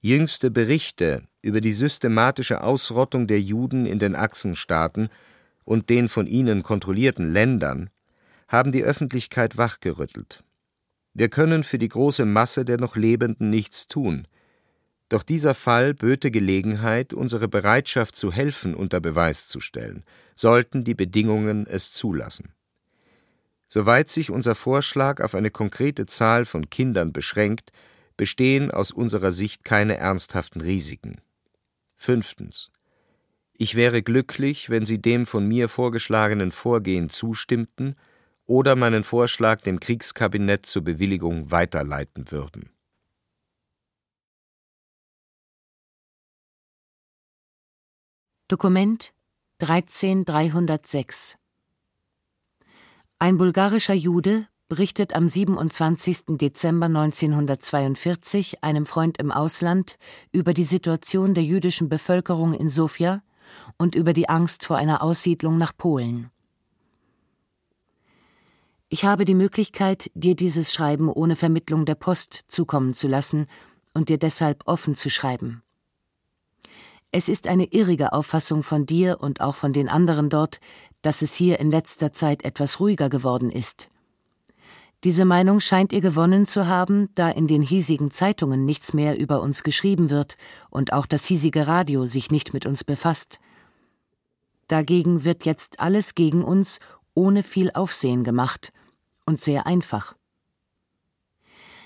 Jüngste Berichte über die systematische Ausrottung der Juden in den Achsenstaaten und den von ihnen kontrollierten Ländern haben die Öffentlichkeit wachgerüttelt. Wir können für die große Masse der noch Lebenden nichts tun, doch dieser Fall böte Gelegenheit, unsere Bereitschaft zu helfen unter Beweis zu stellen, sollten die Bedingungen es zulassen. Soweit sich unser Vorschlag auf eine konkrete Zahl von Kindern beschränkt, bestehen aus unserer Sicht keine ernsthaften Risiken. Fünftens. Ich wäre glücklich, wenn Sie dem von mir vorgeschlagenen Vorgehen zustimmten oder meinen Vorschlag dem Kriegskabinett zur Bewilligung weiterleiten würden. Dokument 13306 Ein bulgarischer Jude berichtet am 27. Dezember 1942 einem Freund im Ausland über die Situation der jüdischen Bevölkerung in Sofia und über die Angst vor einer Aussiedlung nach Polen. Ich habe die Möglichkeit, dir dieses Schreiben ohne Vermittlung der Post zukommen zu lassen und dir deshalb offen zu schreiben. Es ist eine irrige Auffassung von dir und auch von den anderen dort, dass es hier in letzter Zeit etwas ruhiger geworden ist. Diese Meinung scheint ihr gewonnen zu haben, da in den hiesigen Zeitungen nichts mehr über uns geschrieben wird und auch das hiesige Radio sich nicht mit uns befasst. Dagegen wird jetzt alles gegen uns ohne viel Aufsehen gemacht und sehr einfach.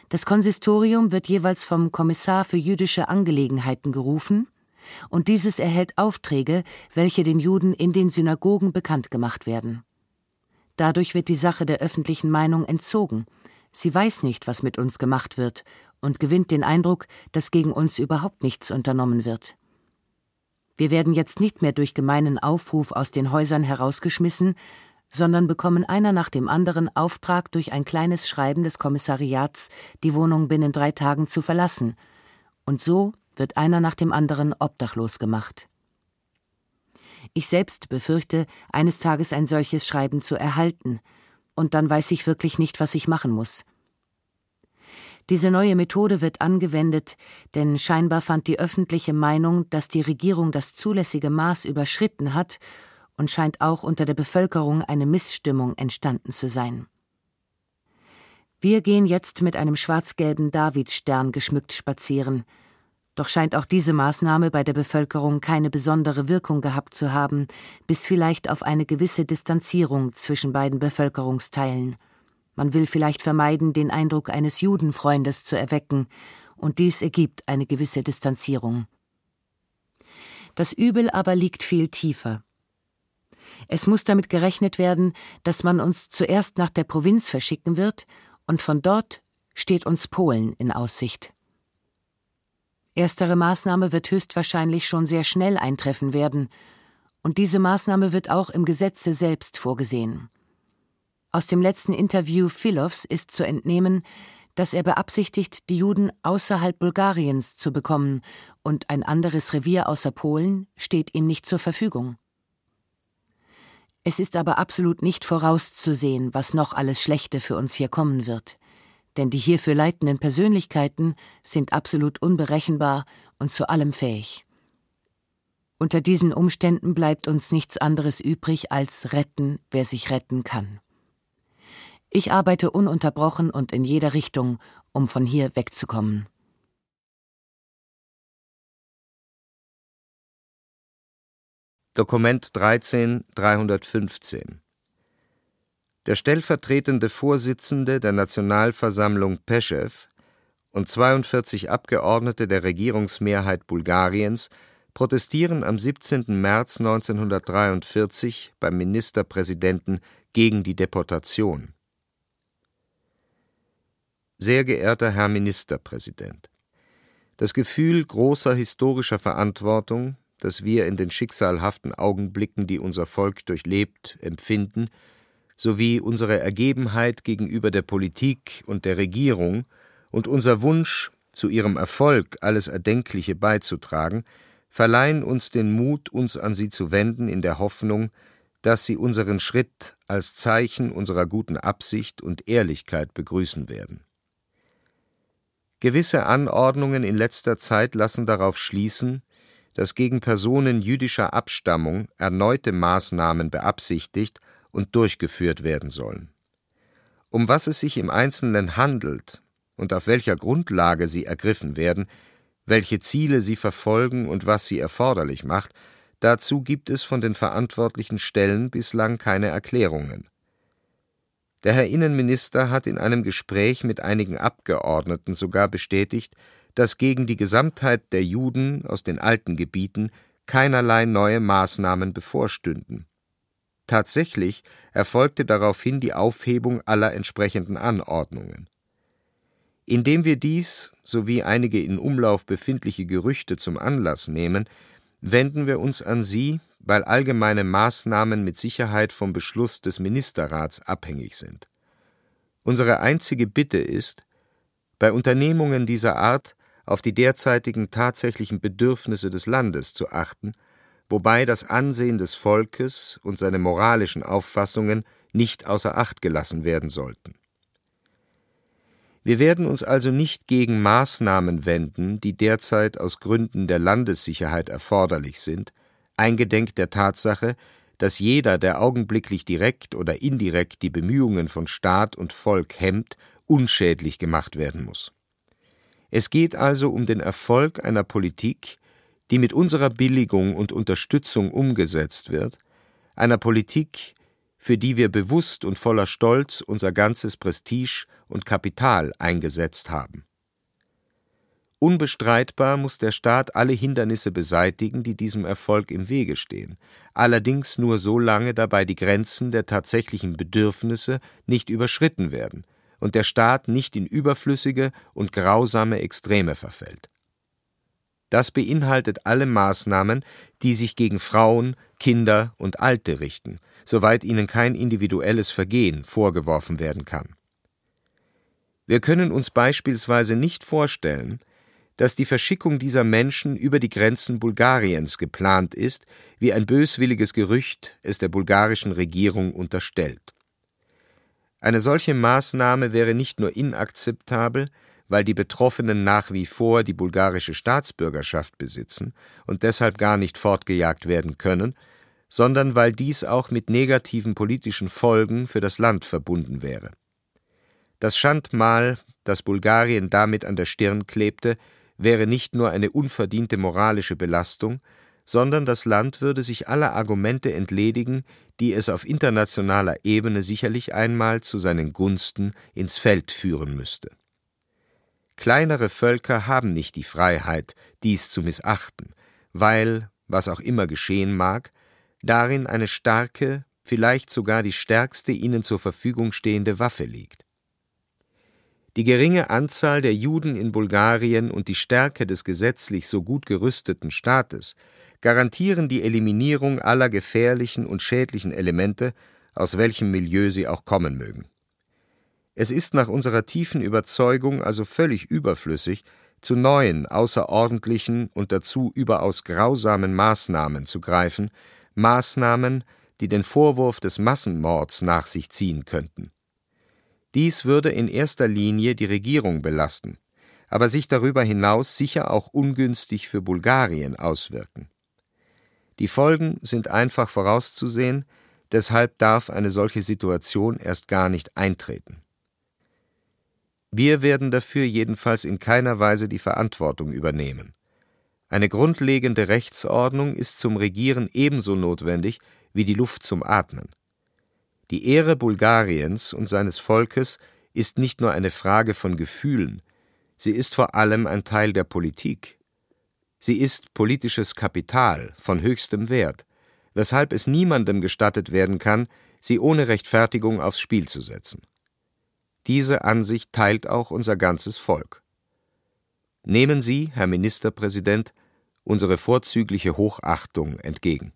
Das Konsistorium wird jeweils vom Kommissar für jüdische Angelegenheiten gerufen, und dieses erhält Aufträge, welche den Juden in den Synagogen bekannt gemacht werden. Dadurch wird die Sache der öffentlichen Meinung entzogen. Sie weiß nicht, was mit uns gemacht wird und gewinnt den Eindruck, dass gegen uns überhaupt nichts unternommen wird. Wir werden jetzt nicht mehr durch gemeinen Aufruf aus den Häusern herausgeschmissen, sondern bekommen einer nach dem anderen Auftrag durch ein kleines Schreiben des Kommissariats, die Wohnung binnen drei Tagen zu verlassen. Und so wird einer nach dem anderen obdachlos gemacht. Ich selbst befürchte, eines Tages ein solches Schreiben zu erhalten, und dann weiß ich wirklich nicht, was ich machen muss. Diese neue Methode wird angewendet, denn scheinbar fand die öffentliche Meinung, dass die Regierung das zulässige Maß überschritten hat und scheint auch unter der Bevölkerung eine Missstimmung entstanden zu sein. Wir gehen jetzt mit einem schwarz-gelben Davidstern geschmückt spazieren, doch scheint auch diese Maßnahme bei der Bevölkerung keine besondere Wirkung gehabt zu haben, bis vielleicht auf eine gewisse Distanzierung zwischen beiden Bevölkerungsteilen. Man will vielleicht vermeiden, den Eindruck eines Judenfreundes zu erwecken, und dies ergibt eine gewisse Distanzierung. Das Übel aber liegt viel tiefer. Es muss damit gerechnet werden, dass man uns zuerst nach der Provinz verschicken wird, und von dort steht uns Polen in Aussicht. Erstere Maßnahme wird höchstwahrscheinlich schon sehr schnell eintreffen werden, und diese Maßnahme wird auch im Gesetze selbst vorgesehen. Aus dem letzten Interview Philovs ist zu entnehmen, dass er beabsichtigt, die Juden außerhalb Bulgariens zu bekommen, und ein anderes Revier außer Polen steht ihm nicht zur Verfügung. Es ist aber absolut nicht vorauszusehen, was noch alles Schlechte für uns hier kommen wird denn die hierfür leitenden Persönlichkeiten sind absolut unberechenbar und zu allem fähig. Unter diesen Umständen bleibt uns nichts anderes übrig als retten, wer sich retten kann. Ich arbeite ununterbrochen und in jeder Richtung, um von hier wegzukommen. Dokument 13 315 der stellvertretende Vorsitzende der Nationalversammlung Peschew und 42 Abgeordnete der Regierungsmehrheit Bulgariens protestieren am 17. März 1943 beim Ministerpräsidenten gegen die Deportation. Sehr geehrter Herr Ministerpräsident, das Gefühl großer historischer Verantwortung, das wir in den schicksalhaften Augenblicken, die unser Volk durchlebt, empfinden, sowie unsere Ergebenheit gegenüber der Politik und der Regierung und unser Wunsch, zu ihrem Erfolg alles Erdenkliche beizutragen, verleihen uns den Mut, uns an sie zu wenden, in der Hoffnung, dass sie unseren Schritt als Zeichen unserer guten Absicht und Ehrlichkeit begrüßen werden. Gewisse Anordnungen in letzter Zeit lassen darauf schließen, dass gegen Personen jüdischer Abstammung erneute Maßnahmen beabsichtigt und durchgeführt werden sollen. Um was es sich im Einzelnen handelt und auf welcher Grundlage sie ergriffen werden, welche Ziele sie verfolgen und was sie erforderlich macht, dazu gibt es von den verantwortlichen Stellen bislang keine Erklärungen. Der Herr Innenminister hat in einem Gespräch mit einigen Abgeordneten sogar bestätigt, dass gegen die Gesamtheit der Juden aus den alten Gebieten keinerlei neue Maßnahmen bevorstünden. Tatsächlich erfolgte daraufhin die Aufhebung aller entsprechenden Anordnungen. Indem wir dies sowie einige in Umlauf befindliche Gerüchte zum Anlass nehmen, wenden wir uns an Sie, weil allgemeine Maßnahmen mit Sicherheit vom Beschluss des Ministerrats abhängig sind. Unsere einzige Bitte ist, bei Unternehmungen dieser Art auf die derzeitigen tatsächlichen Bedürfnisse des Landes zu achten wobei das Ansehen des Volkes und seine moralischen Auffassungen nicht außer Acht gelassen werden sollten. Wir werden uns also nicht gegen Maßnahmen wenden, die derzeit aus Gründen der Landessicherheit erforderlich sind, eingedenk der Tatsache, dass jeder, der augenblicklich direkt oder indirekt die Bemühungen von Staat und Volk hemmt, unschädlich gemacht werden muss. Es geht also um den Erfolg einer Politik, die mit unserer Billigung und Unterstützung umgesetzt wird, einer Politik, für die wir bewusst und voller Stolz unser ganzes Prestige und Kapital eingesetzt haben. Unbestreitbar muss der Staat alle Hindernisse beseitigen, die diesem Erfolg im Wege stehen, allerdings nur so lange dabei die Grenzen der tatsächlichen Bedürfnisse nicht überschritten werden und der Staat nicht in überflüssige und grausame Extreme verfällt. Das beinhaltet alle Maßnahmen, die sich gegen Frauen, Kinder und Alte richten, soweit ihnen kein individuelles Vergehen vorgeworfen werden kann. Wir können uns beispielsweise nicht vorstellen, dass die Verschickung dieser Menschen über die Grenzen Bulgariens geplant ist, wie ein böswilliges Gerücht es der bulgarischen Regierung unterstellt. Eine solche Maßnahme wäre nicht nur inakzeptabel, weil die Betroffenen nach wie vor die bulgarische Staatsbürgerschaft besitzen und deshalb gar nicht fortgejagt werden können, sondern weil dies auch mit negativen politischen Folgen für das Land verbunden wäre. Das Schandmal, das Bulgarien damit an der Stirn klebte, wäre nicht nur eine unverdiente moralische Belastung, sondern das Land würde sich aller Argumente entledigen, die es auf internationaler Ebene sicherlich einmal zu seinen Gunsten ins Feld führen müsste. Kleinere Völker haben nicht die Freiheit, dies zu missachten, weil, was auch immer geschehen mag, darin eine starke, vielleicht sogar die stärkste ihnen zur Verfügung stehende Waffe liegt. Die geringe Anzahl der Juden in Bulgarien und die Stärke des gesetzlich so gut gerüsteten Staates garantieren die Eliminierung aller gefährlichen und schädlichen Elemente, aus welchem Milieu sie auch kommen mögen. Es ist nach unserer tiefen Überzeugung also völlig überflüssig, zu neuen, außerordentlichen und dazu überaus grausamen Maßnahmen zu greifen, Maßnahmen, die den Vorwurf des Massenmords nach sich ziehen könnten. Dies würde in erster Linie die Regierung belasten, aber sich darüber hinaus sicher auch ungünstig für Bulgarien auswirken. Die Folgen sind einfach vorauszusehen, deshalb darf eine solche Situation erst gar nicht eintreten. Wir werden dafür jedenfalls in keiner Weise die Verantwortung übernehmen. Eine grundlegende Rechtsordnung ist zum Regieren ebenso notwendig wie die Luft zum Atmen. Die Ehre Bulgariens und seines Volkes ist nicht nur eine Frage von Gefühlen, sie ist vor allem ein Teil der Politik. Sie ist politisches Kapital von höchstem Wert, weshalb es niemandem gestattet werden kann, sie ohne Rechtfertigung aufs Spiel zu setzen. Diese Ansicht teilt auch unser ganzes Volk. Nehmen Sie, Herr Ministerpräsident, unsere vorzügliche Hochachtung entgegen.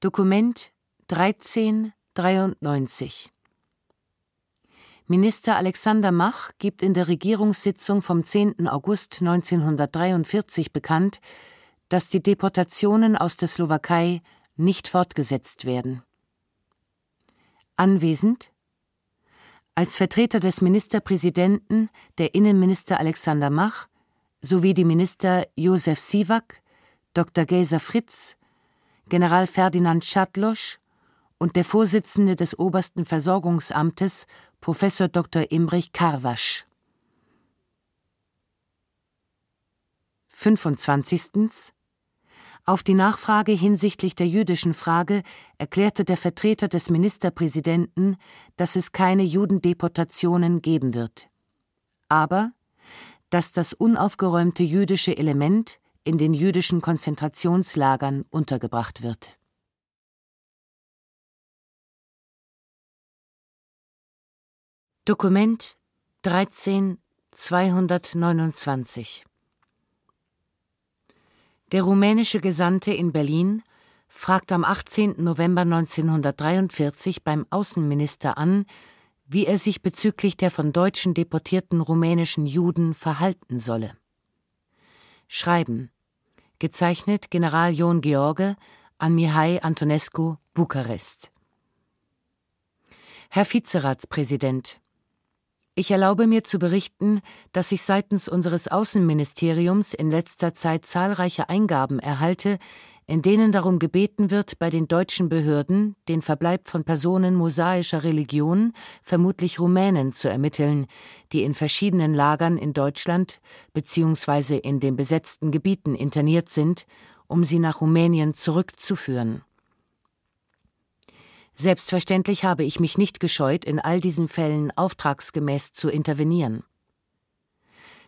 Dokument 1393 Minister Alexander Mach gibt in der Regierungssitzung vom 10. August 1943 bekannt, dass die Deportationen aus der Slowakei nicht fortgesetzt werden. Anwesend als Vertreter des Ministerpräsidenten der Innenminister Alexander Mach sowie die Minister Josef Siwak, Dr. Geisa Fritz, General Ferdinand Schadlosch und der Vorsitzende des Obersten Versorgungsamtes, Professor Dr. Imrich Karwasch. 25. Auf die Nachfrage hinsichtlich der jüdischen Frage erklärte der Vertreter des Ministerpräsidenten, dass es keine Judendeportationen geben wird. Aber dass das unaufgeräumte jüdische Element in den jüdischen Konzentrationslagern untergebracht wird. Dokument 13 229 Der rumänische Gesandte in Berlin fragt am 18. November 1943 beim Außenminister an, wie er sich bezüglich der von Deutschen deportierten rumänischen Juden verhalten solle. Schreiben Gezeichnet General Ion George an Mihai Antonescu, Bukarest. Herr Vizeratspräsident, ich erlaube mir zu berichten, dass ich seitens unseres Außenministeriums in letzter Zeit zahlreiche Eingaben erhalte, in denen darum gebeten wird, bei den deutschen Behörden den Verbleib von Personen mosaischer Religion, vermutlich Rumänen, zu ermitteln, die in verschiedenen Lagern in Deutschland bzw. in den besetzten Gebieten interniert sind, um sie nach Rumänien zurückzuführen. Selbstverständlich habe ich mich nicht gescheut, in all diesen Fällen auftragsgemäß zu intervenieren.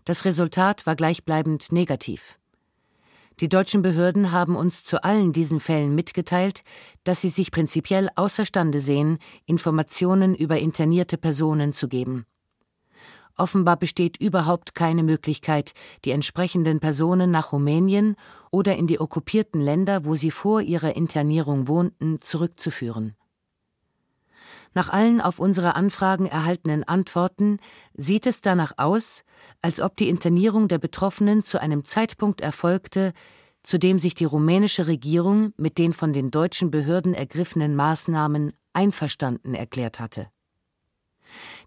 Das Resultat war gleichbleibend negativ. Die deutschen Behörden haben uns zu allen diesen Fällen mitgeteilt, dass sie sich prinzipiell außerstande sehen, Informationen über internierte Personen zu geben. Offenbar besteht überhaupt keine Möglichkeit, die entsprechenden Personen nach Rumänien oder in die okkupierten Länder, wo sie vor ihrer Internierung wohnten, zurückzuführen. Nach allen auf unsere Anfragen erhaltenen Antworten sieht es danach aus, als ob die Internierung der Betroffenen zu einem Zeitpunkt erfolgte, zu dem sich die rumänische Regierung mit den von den deutschen Behörden ergriffenen Maßnahmen einverstanden erklärt hatte.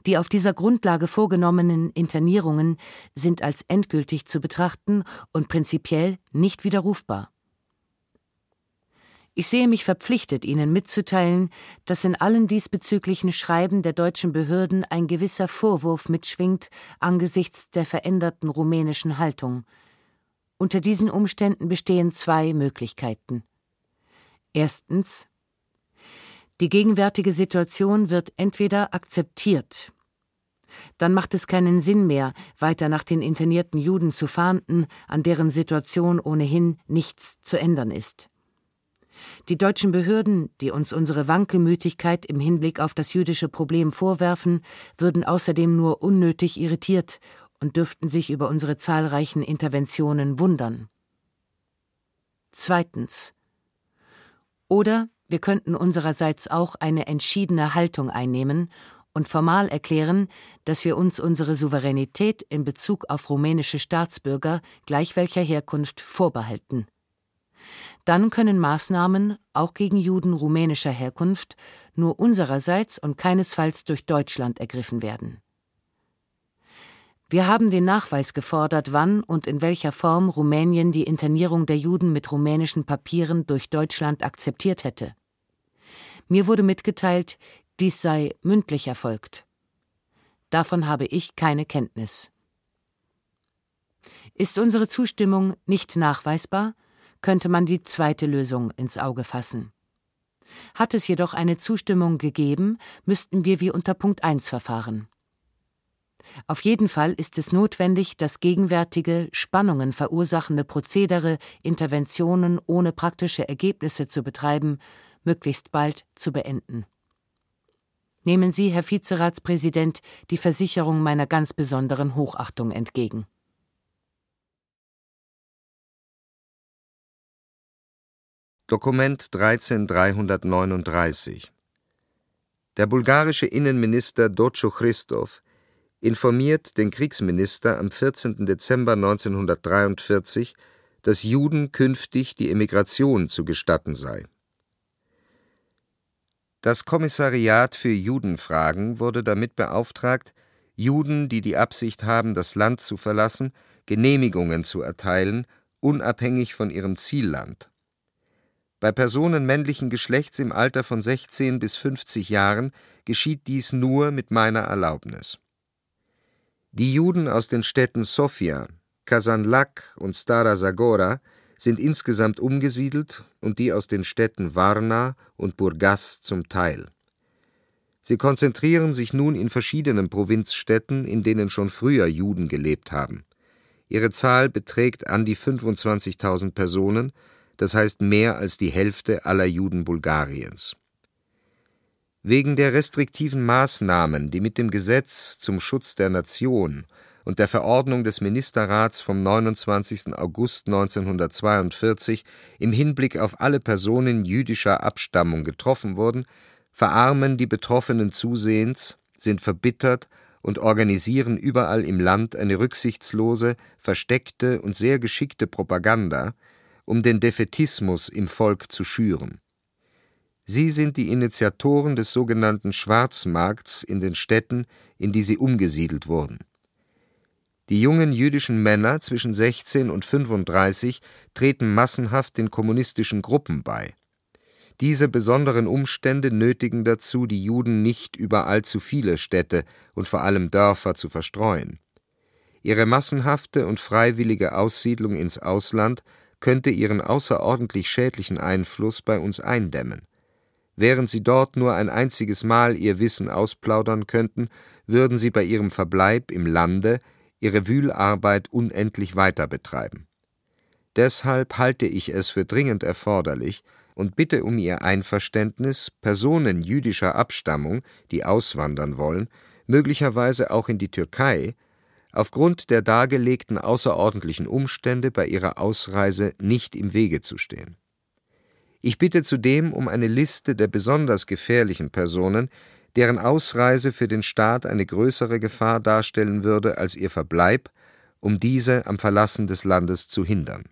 Die auf dieser Grundlage vorgenommenen Internierungen sind als endgültig zu betrachten und prinzipiell nicht widerrufbar. Ich sehe mich verpflichtet, Ihnen mitzuteilen, dass in allen diesbezüglichen Schreiben der deutschen Behörden ein gewisser Vorwurf mitschwingt angesichts der veränderten rumänischen Haltung. Unter diesen Umständen bestehen zwei Möglichkeiten. Erstens Die gegenwärtige Situation wird entweder akzeptiert, dann macht es keinen Sinn mehr, weiter nach den internierten Juden zu fahnden, an deren Situation ohnehin nichts zu ändern ist. Die deutschen Behörden, die uns unsere Wankelmütigkeit im Hinblick auf das jüdische Problem vorwerfen, würden außerdem nur unnötig irritiert und dürften sich über unsere zahlreichen Interventionen wundern. Zweitens. Oder wir könnten unsererseits auch eine entschiedene Haltung einnehmen und formal erklären, dass wir uns unsere Souveränität in Bezug auf rumänische Staatsbürger gleich welcher Herkunft vorbehalten. Dann können Maßnahmen, auch gegen Juden rumänischer Herkunft, nur unsererseits und keinesfalls durch Deutschland ergriffen werden. Wir haben den Nachweis gefordert, wann und in welcher Form Rumänien die Internierung der Juden mit rumänischen Papieren durch Deutschland akzeptiert hätte. Mir wurde mitgeteilt, dies sei mündlich erfolgt. Davon habe ich keine Kenntnis. Ist unsere Zustimmung nicht nachweisbar, könnte man die zweite Lösung ins Auge fassen. Hat es jedoch eine Zustimmung gegeben, müssten wir wie unter Punkt 1 verfahren. Auf jeden Fall ist es notwendig, das gegenwärtige, Spannungen verursachende Prozedere, Interventionen ohne praktische Ergebnisse zu betreiben, möglichst bald zu beenden. Nehmen Sie, Herr Vizeratspräsident, die Versicherung meiner ganz besonderen Hochachtung entgegen. Dokument 13339 Der bulgarische Innenminister Docho Christov informiert den Kriegsminister am 14. Dezember 1943, dass Juden künftig die Emigration zu gestatten sei. Das Kommissariat für Judenfragen wurde damit beauftragt, Juden, die die Absicht haben, das Land zu verlassen, Genehmigungen zu erteilen, unabhängig von ihrem Zielland. Bei Personen männlichen Geschlechts im Alter von 16 bis 50 Jahren geschieht dies nur mit meiner Erlaubnis. Die Juden aus den Städten Sofia, Kasanlak und Stara Zagora sind insgesamt umgesiedelt und die aus den Städten Varna und Burgas zum Teil. Sie konzentrieren sich nun in verschiedenen Provinzstädten, in denen schon früher Juden gelebt haben. Ihre Zahl beträgt an die 25.000 Personen, das heißt mehr als die Hälfte aller Juden Bulgariens. Wegen der restriktiven Maßnahmen, die mit dem Gesetz zum Schutz der Nation und der Verordnung des Ministerrats vom 29. August 1942 im Hinblick auf alle Personen jüdischer Abstammung getroffen wurden, verarmen die Betroffenen zusehends, sind verbittert und organisieren überall im Land eine rücksichtslose, versteckte und sehr geschickte Propaganda, um den Defetismus im Volk zu schüren. Sie sind die Initiatoren des sogenannten Schwarzmarkts in den Städten, in die sie umgesiedelt wurden. Die jungen jüdischen Männer zwischen 16 und 35 treten massenhaft den kommunistischen Gruppen bei. Diese besonderen Umstände nötigen dazu, die Juden nicht über allzu viele Städte und vor allem Dörfer zu verstreuen. Ihre massenhafte und freiwillige Aussiedlung ins Ausland könnte ihren außerordentlich schädlichen Einfluss bei uns eindämmen. Während sie dort nur ein einziges Mal ihr Wissen ausplaudern könnten, würden sie bei ihrem Verbleib im Lande ihre Wühlarbeit unendlich weiter betreiben. Deshalb halte ich es für dringend erforderlich, und bitte um Ihr Einverständnis, Personen jüdischer Abstammung, die auswandern wollen, möglicherweise auch in die Türkei, aufgrund der dargelegten außerordentlichen Umstände bei ihrer Ausreise nicht im Wege zu stehen. Ich bitte zudem um eine Liste der besonders gefährlichen Personen, deren Ausreise für den Staat eine größere Gefahr darstellen würde als ihr Verbleib, um diese am Verlassen des Landes zu hindern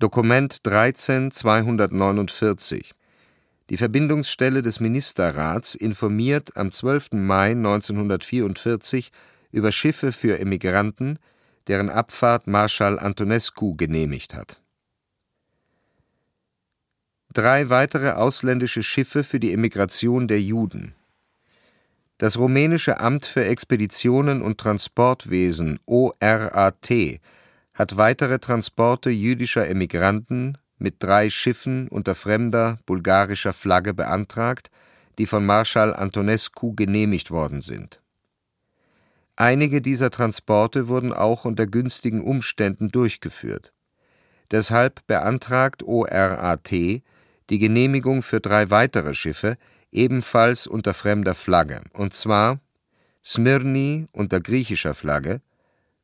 Dokument 13-249 Die Verbindungsstelle des Ministerrats informiert am 12. Mai 1944 über Schiffe für Emigranten, deren Abfahrt Marschall Antonescu genehmigt hat. Drei weitere ausländische Schiffe für die Emigration der Juden. Das rumänische Amt für Expeditionen und Transportwesen ORAT hat weitere Transporte jüdischer Emigranten mit drei Schiffen unter fremder bulgarischer Flagge beantragt, die von Marschall Antonescu genehmigt worden sind. Einige dieser Transporte wurden auch unter günstigen Umständen durchgeführt. Deshalb beantragt ORAT die Genehmigung für drei weitere Schiffe, ebenfalls unter fremder Flagge, und zwar Smyrni unter griechischer Flagge,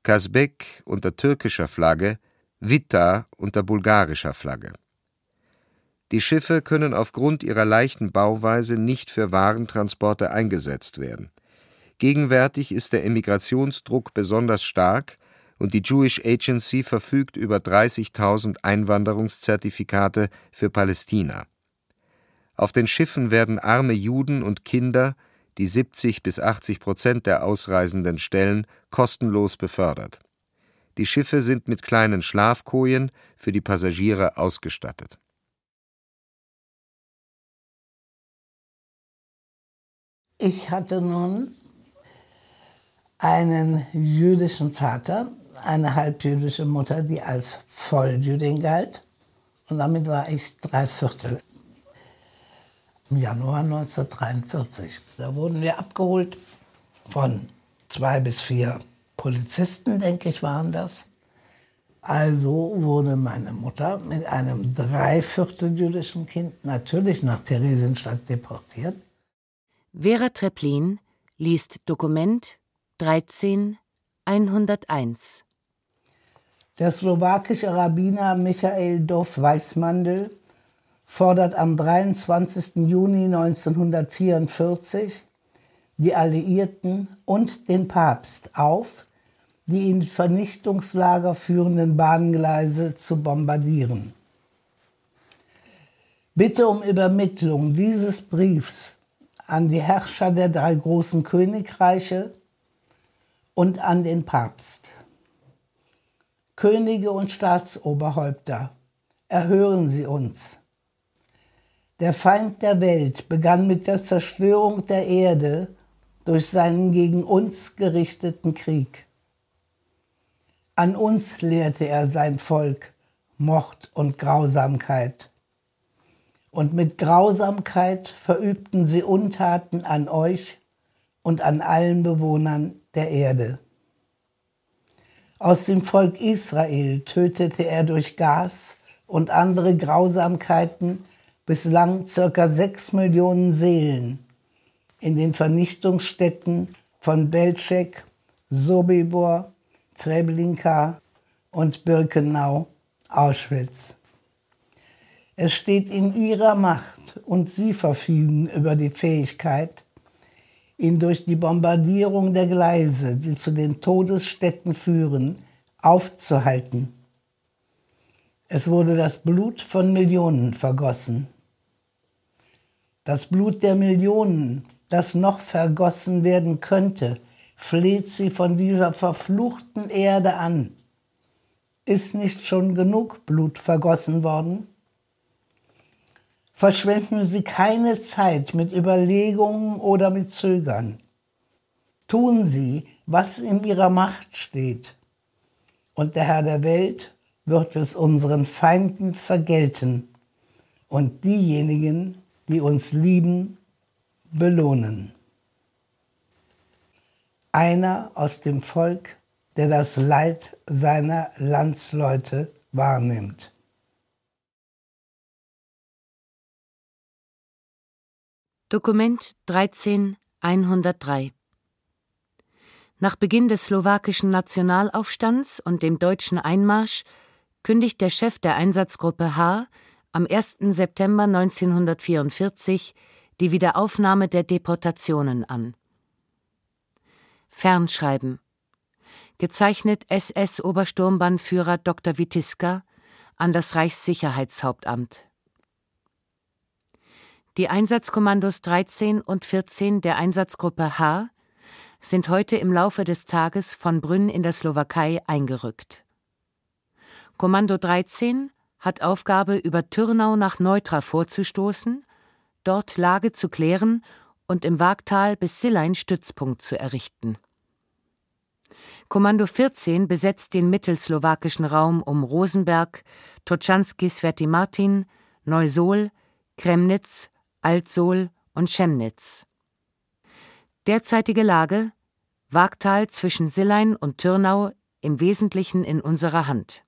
Kasbek unter türkischer Flagge, Vita unter bulgarischer Flagge. Die Schiffe können aufgrund ihrer leichten Bauweise nicht für Warentransporte eingesetzt werden. Gegenwärtig ist der Emigrationsdruck besonders stark und die Jewish Agency verfügt über 30.000 Einwanderungszertifikate für Palästina. Auf den Schiffen werden arme Juden und Kinder die 70 bis 80 Prozent der Ausreisenden stellen, kostenlos befördert. Die Schiffe sind mit kleinen Schlafkojen für die Passagiere ausgestattet. Ich hatte nun einen jüdischen Vater, eine halbjüdische Mutter, die als Volljüdin galt. Und damit war ich drei Viertel im Januar 1943. Da wurden wir abgeholt von zwei bis vier Polizisten, denke ich, waren das. Also wurde meine Mutter mit einem dreiviertel jüdischen Kind natürlich nach Theresienstadt deportiert. Vera Treplin liest Dokument 13 101. Der slowakische Rabbiner Michael Dov Weißmandel fordert am 23. Juni 1944 die Alliierten und den Papst auf, die in Vernichtungslager führenden Bahngleise zu bombardieren. Bitte um Übermittlung dieses Briefs an die Herrscher der drei großen Königreiche und an den Papst. Könige und Staatsoberhäupter, erhören Sie uns. Der Feind der Welt begann mit der Zerstörung der Erde durch seinen gegen uns gerichteten Krieg. An uns lehrte er sein Volk Mord und Grausamkeit. Und mit Grausamkeit verübten sie Untaten an euch und an allen Bewohnern der Erde. Aus dem Volk Israel tötete er durch Gas und andere Grausamkeiten bislang circa sechs Millionen Seelen in den Vernichtungsstätten von Belzec, Sobibor, Treblinka und Birkenau, Auschwitz. Es steht in ihrer Macht und sie verfügen über die Fähigkeit, ihn durch die Bombardierung der Gleise, die zu den Todesstätten führen, aufzuhalten. Es wurde das Blut von Millionen vergossen. Das Blut der Millionen, das noch vergossen werden könnte, fleht sie von dieser verfluchten Erde an. Ist nicht schon genug Blut vergossen worden? Verschwenden Sie keine Zeit mit Überlegungen oder mit Zögern. Tun Sie, was in Ihrer Macht steht. Und der Herr der Welt wird es unseren Feinden vergelten und diejenigen, die uns lieben, belohnen. Einer aus dem Volk, der das Leid seiner Landsleute wahrnimmt. Dokument 13103 Nach Beginn des slowakischen Nationalaufstands und dem deutschen Einmarsch kündigt der Chef der Einsatzgruppe H am 1. September 1944 die Wiederaufnahme der Deportationen an. Fernschreiben Gezeichnet SS-Obersturmbannführer Dr. Witiska an das Reichssicherheitshauptamt die Einsatzkommandos 13 und 14 der Einsatzgruppe H sind heute im Laufe des Tages von Brünn in der Slowakei eingerückt. Kommando 13 hat Aufgabe, über Türnau nach Neutra vorzustoßen, dort Lage zu klären und im Waagtal bis Sillein Stützpunkt zu errichten. Kommando 14 besetzt den mittelslowakischen Raum um Rosenberg, Toczanski Sveti Martin, Neusol, Kremnitz, Altsohl und Chemnitz. Derzeitige Lage Waagtal zwischen Sillein und Türnau im Wesentlichen in unserer Hand.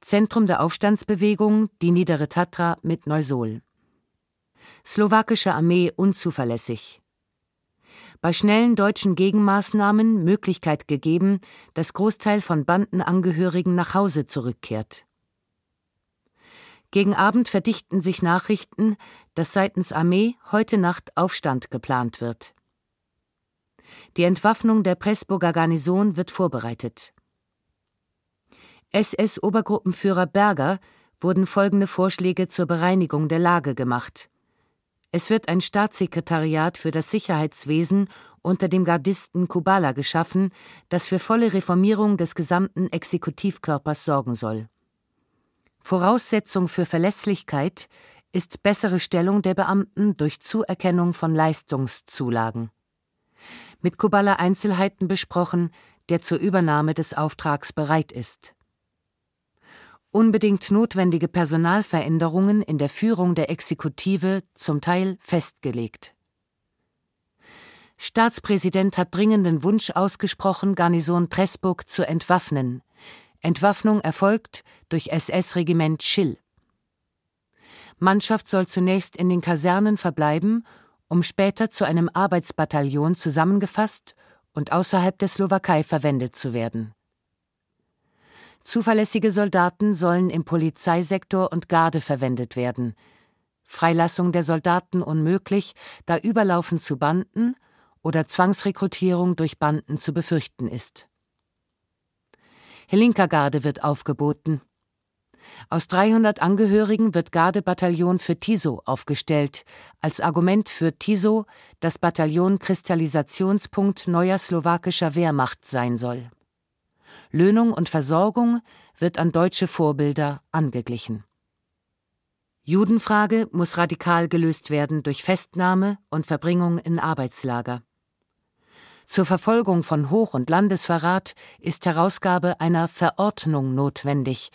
Zentrum der Aufstandsbewegung die Niedere Tatra mit Neusol. Slowakische Armee unzuverlässig. Bei schnellen deutschen Gegenmaßnahmen Möglichkeit gegeben, dass Großteil von Bandenangehörigen nach Hause zurückkehrt. Gegen Abend verdichten sich Nachrichten, dass seitens Armee heute Nacht Aufstand geplant wird. Die Entwaffnung der Pressburger Garnison wird vorbereitet. SS-Obergruppenführer Berger wurden folgende Vorschläge zur Bereinigung der Lage gemacht. Es wird ein Staatssekretariat für das Sicherheitswesen unter dem Gardisten Kubala geschaffen, das für volle Reformierung des gesamten Exekutivkörpers sorgen soll. Voraussetzung für Verlässlichkeit ist bessere Stellung der Beamten durch Zuerkennung von Leistungszulagen. Mit Kubala Einzelheiten besprochen, der zur Übernahme des Auftrags bereit ist. Unbedingt notwendige Personalveränderungen in der Führung der Exekutive zum Teil festgelegt. Staatspräsident hat dringenden Wunsch ausgesprochen, Garnison Pressburg zu entwaffnen, Entwaffnung erfolgt durch SS-Regiment Schill. Mannschaft soll zunächst in den Kasernen verbleiben, um später zu einem Arbeitsbataillon zusammengefasst und außerhalb der Slowakei verwendet zu werden. Zuverlässige Soldaten sollen im Polizeisektor und Garde verwendet werden. Freilassung der Soldaten unmöglich, da Überlaufen zu Banden oder Zwangsrekrutierung durch Banden zu befürchten ist. Helinka-Garde wird aufgeboten. Aus 300 Angehörigen wird Gardebataillon für Tiso aufgestellt, als Argument für Tiso das Bataillon Kristallisationspunkt neuer slowakischer Wehrmacht sein soll. Löhnung und Versorgung wird an deutsche Vorbilder angeglichen. Judenfrage muss radikal gelöst werden durch Festnahme und Verbringung in Arbeitslager. Zur Verfolgung von Hoch- und Landesverrat ist Herausgabe einer Verordnung notwendig,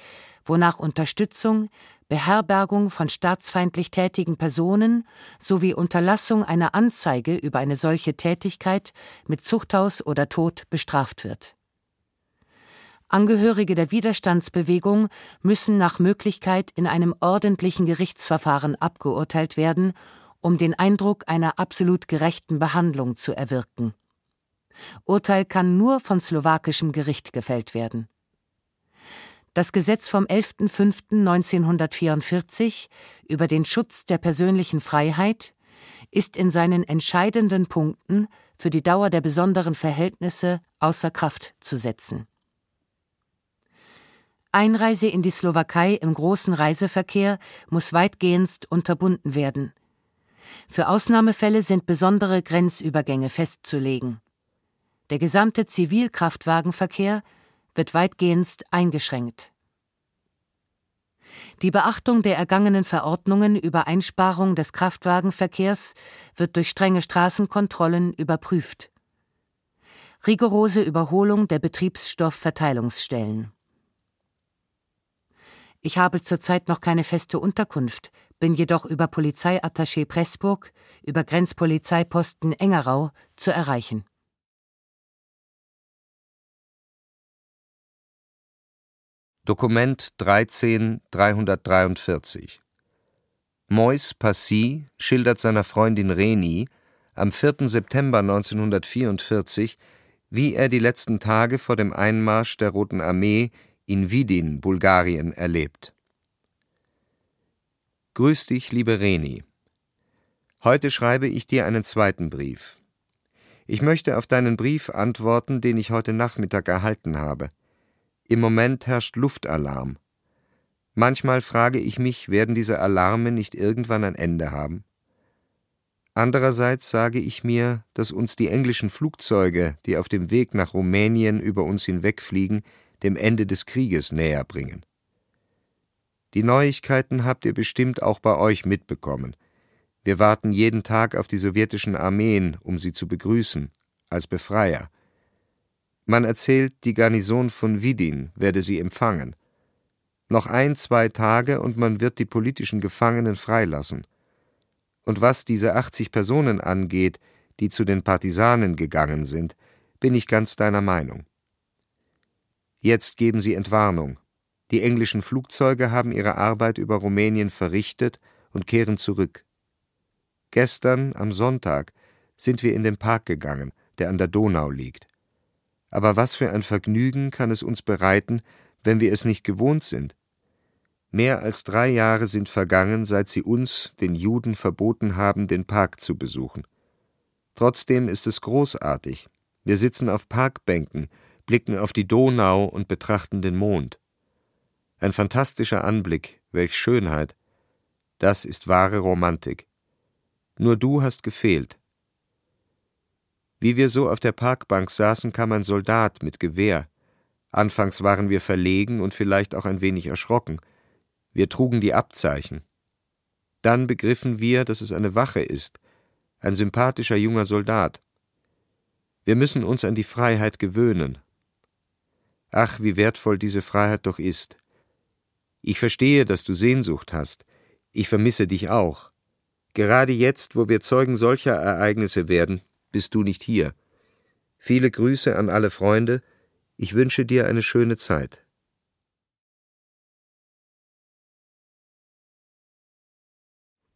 wonach Unterstützung, Beherbergung von staatsfeindlich tätigen Personen sowie Unterlassung einer Anzeige über eine solche Tätigkeit mit Zuchthaus oder Tod bestraft wird. Angehörige der Widerstandsbewegung müssen nach Möglichkeit in einem ordentlichen Gerichtsverfahren abgeurteilt werden, um den Eindruck einer absolut gerechten Behandlung zu erwirken. Urteil kann nur von slowakischem Gericht gefällt werden. Das Gesetz vom 11.05.1944 über den Schutz der persönlichen Freiheit ist in seinen entscheidenden Punkten für die Dauer der besonderen Verhältnisse außer Kraft zu setzen. Einreise in die Slowakei im großen Reiseverkehr muss weitgehend unterbunden werden. Für Ausnahmefälle sind besondere Grenzübergänge festzulegen. Der gesamte Zivilkraftwagenverkehr wird weitgehend eingeschränkt. Die Beachtung der ergangenen Verordnungen über Einsparung des Kraftwagenverkehrs wird durch strenge Straßenkontrollen überprüft. Rigorose Überholung der Betriebsstoffverteilungsstellen. Ich habe zurzeit noch keine feste Unterkunft, bin jedoch über Polizeiattaché Pressburg, über Grenzpolizeiposten Engerau zu erreichen. Dokument 13 343 Mois Passy schildert seiner Freundin Reni am 4. September 1944, wie er die letzten Tage vor dem Einmarsch der Roten Armee in Widin, Bulgarien, erlebt. Grüß dich, liebe Reni. Heute schreibe ich dir einen zweiten Brief. Ich möchte auf deinen Brief antworten, den ich heute Nachmittag erhalten habe. Im Moment herrscht Luftalarm. Manchmal frage ich mich, werden diese Alarme nicht irgendwann ein Ende haben? Andererseits sage ich mir, dass uns die englischen Flugzeuge, die auf dem Weg nach Rumänien über uns hinwegfliegen, dem Ende des Krieges näher bringen. Die Neuigkeiten habt ihr bestimmt auch bei euch mitbekommen. Wir warten jeden Tag auf die sowjetischen Armeen, um sie zu begrüßen, als Befreier. Man erzählt, die Garnison von Widin werde sie empfangen. Noch ein, zwei Tage und man wird die politischen Gefangenen freilassen. Und was diese 80 Personen angeht, die zu den Partisanen gegangen sind, bin ich ganz deiner Meinung. Jetzt geben sie Entwarnung. Die englischen Flugzeuge haben ihre Arbeit über Rumänien verrichtet und kehren zurück. Gestern, am Sonntag, sind wir in den Park gegangen, der an der Donau liegt. Aber was für ein Vergnügen kann es uns bereiten, wenn wir es nicht gewohnt sind? Mehr als drei Jahre sind vergangen, seit sie uns, den Juden, verboten haben, den Park zu besuchen. Trotzdem ist es großartig. Wir sitzen auf Parkbänken, blicken auf die Donau und betrachten den Mond. Ein fantastischer Anblick, welch Schönheit. Das ist wahre Romantik. Nur du hast gefehlt. Wie wir so auf der Parkbank saßen, kam ein Soldat mit Gewehr. Anfangs waren wir verlegen und vielleicht auch ein wenig erschrocken. Wir trugen die Abzeichen. Dann begriffen wir, dass es eine Wache ist, ein sympathischer junger Soldat. Wir müssen uns an die Freiheit gewöhnen. Ach, wie wertvoll diese Freiheit doch ist. Ich verstehe, dass du Sehnsucht hast. Ich vermisse dich auch. Gerade jetzt, wo wir Zeugen solcher Ereignisse werden, bist du nicht hier. Viele Grüße an alle Freunde. Ich wünsche dir eine schöne Zeit.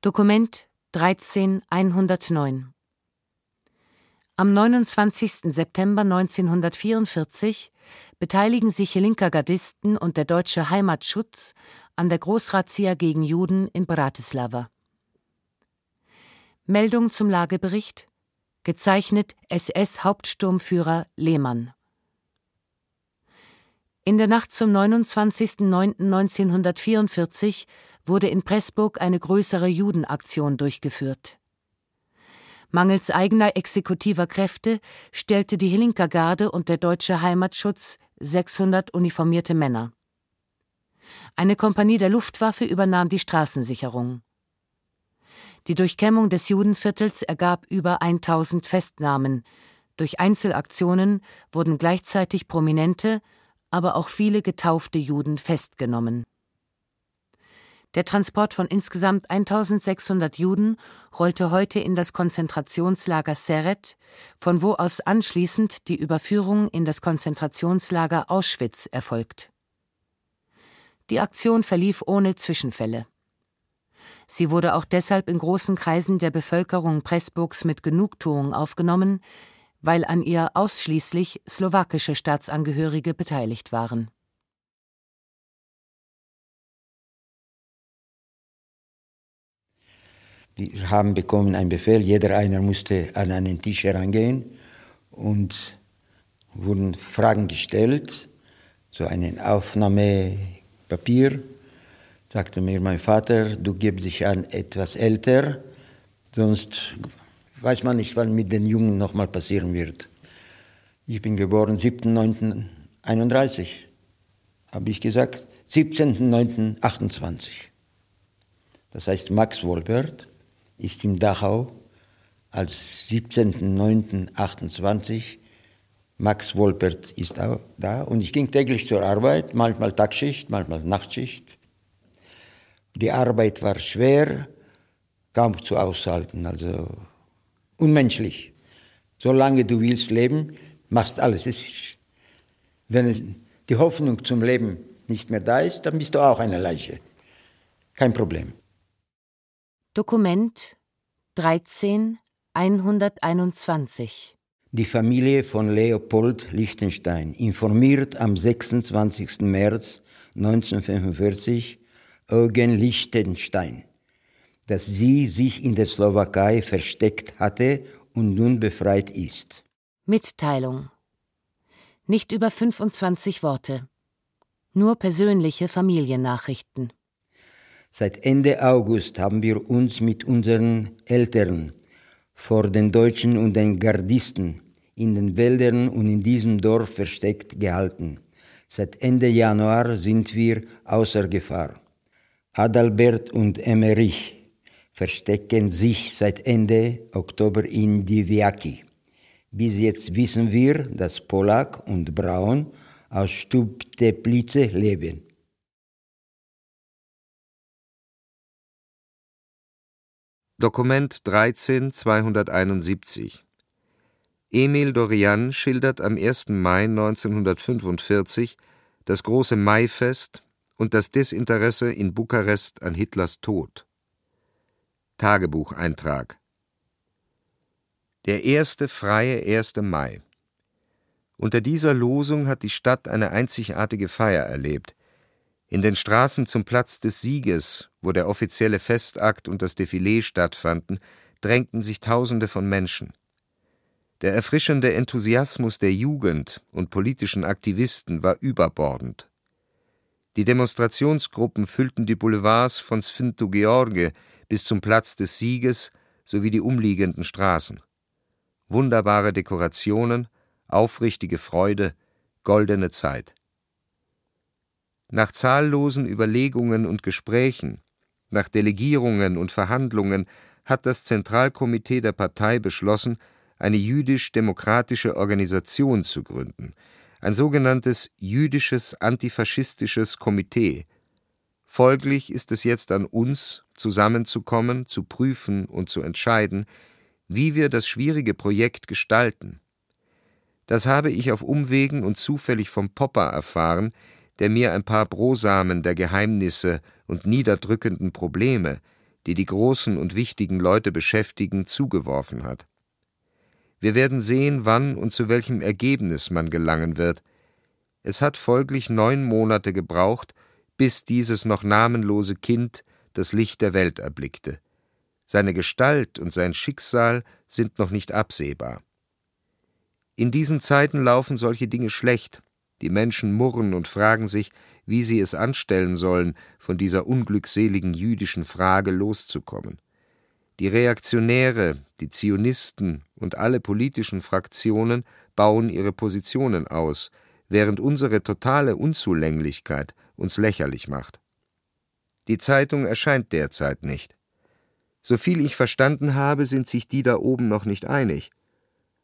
Dokument 13109 Am 29. September 1944 beteiligen sich Helinka Gardisten und der Deutsche Heimatschutz an der Großrazzia gegen Juden in Bratislava. Meldung zum Lagebericht gezeichnet SS-Hauptsturmführer Lehmann. In der Nacht zum 29.09.1944 wurde in Pressburg eine größere Judenaktion durchgeführt. Mangels eigener exekutiver Kräfte stellte die Hillinker Garde und der Deutsche Heimatschutz 600 uniformierte Männer. Eine Kompanie der Luftwaffe übernahm die Straßensicherung. Die Durchkämmung des Judenviertels ergab über 1000 Festnahmen. Durch Einzelaktionen wurden gleichzeitig prominente, aber auch viele getaufte Juden festgenommen. Der Transport von insgesamt 1600 Juden rollte heute in das Konzentrationslager Seret, von wo aus anschließend die Überführung in das Konzentrationslager Auschwitz erfolgt. Die Aktion verlief ohne Zwischenfälle. Sie wurde auch deshalb in großen Kreisen der Bevölkerung Pressburgs mit Genugtuung aufgenommen, weil an ihr ausschließlich slowakische Staatsangehörige beteiligt waren. Wir haben bekommen einen Befehl, jeder einer musste an einen Tisch herangehen und wurden Fragen gestellt, so ein Aufnahmepapier. Sagte mir mein Vater, du gibst dich an etwas älter, sonst weiß man nicht, was mit den Jungen nochmal passieren wird. Ich bin geboren 7.9.31, habe ich gesagt, 17.9.28. Das heißt Max Wolpert ist im Dachau als 17.09.28 Max Wolpert ist auch da und ich ging täglich zur Arbeit, manchmal Tagschicht, manchmal Nachtschicht. Die Arbeit war schwer, kaum zu aushalten, also unmenschlich. Solange du willst leben, machst alles. Ist, wenn die Hoffnung zum Leben nicht mehr da ist, dann bist du auch eine Leiche. Kein Problem. Dokument 13 121 Die Familie von Leopold Lichtenstein informiert am 26. März 1945 Eugen Lichtenstein, dass sie sich in der Slowakei versteckt hatte und nun befreit ist. Mitteilung Nicht über 25 Worte. Nur persönliche Familiennachrichten. Seit Ende August haben wir uns mit unseren Eltern vor den Deutschen und den Gardisten in den Wäldern und in diesem Dorf versteckt gehalten. Seit Ende Januar sind wir außer Gefahr. Adalbert und Emmerich verstecken sich seit Ende Oktober in Diviaki. Bis jetzt wissen wir, dass Polak und Braun aus Stubteplice leben. Dokument 13 271 Emil Dorian schildert am 1. Mai 1945 das große Maifest und das Desinteresse in Bukarest an Hitlers Tod. Tagebucheintrag Der erste freie 1. Mai. Unter dieser Losung hat die Stadt eine einzigartige Feier erlebt. In den Straßen zum Platz des Sieges, wo der offizielle Festakt und das Defilé stattfanden, drängten sich Tausende von Menschen. Der erfrischende Enthusiasmus der Jugend und politischen Aktivisten war überbordend. Die Demonstrationsgruppen füllten die Boulevards von Sfinto George bis zum Platz des Sieges sowie die umliegenden Straßen. Wunderbare Dekorationen, aufrichtige Freude, goldene Zeit. Nach zahllosen Überlegungen und Gesprächen, nach Delegierungen und Verhandlungen hat das Zentralkomitee der Partei beschlossen, eine jüdisch-demokratische Organisation zu gründen, ein sogenanntes jüdisches antifaschistisches Komitee. Folglich ist es jetzt an uns, zusammenzukommen, zu prüfen und zu entscheiden, wie wir das schwierige Projekt gestalten. Das habe ich auf Umwegen und zufällig vom Popper erfahren, der mir ein paar Brosamen der Geheimnisse und niederdrückenden Probleme, die die großen und wichtigen Leute beschäftigen, zugeworfen hat. Wir werden sehen, wann und zu welchem Ergebnis man gelangen wird. Es hat folglich neun Monate gebraucht, bis dieses noch namenlose Kind das Licht der Welt erblickte. Seine Gestalt und sein Schicksal sind noch nicht absehbar. In diesen Zeiten laufen solche Dinge schlecht, die Menschen murren und fragen sich, wie sie es anstellen sollen, von dieser unglückseligen jüdischen Frage loszukommen. Die Reaktionäre, die Zionisten und alle politischen Fraktionen bauen ihre Positionen aus, während unsere totale Unzulänglichkeit uns lächerlich macht. Die Zeitung erscheint derzeit nicht. Soviel ich verstanden habe, sind sich die da oben noch nicht einig.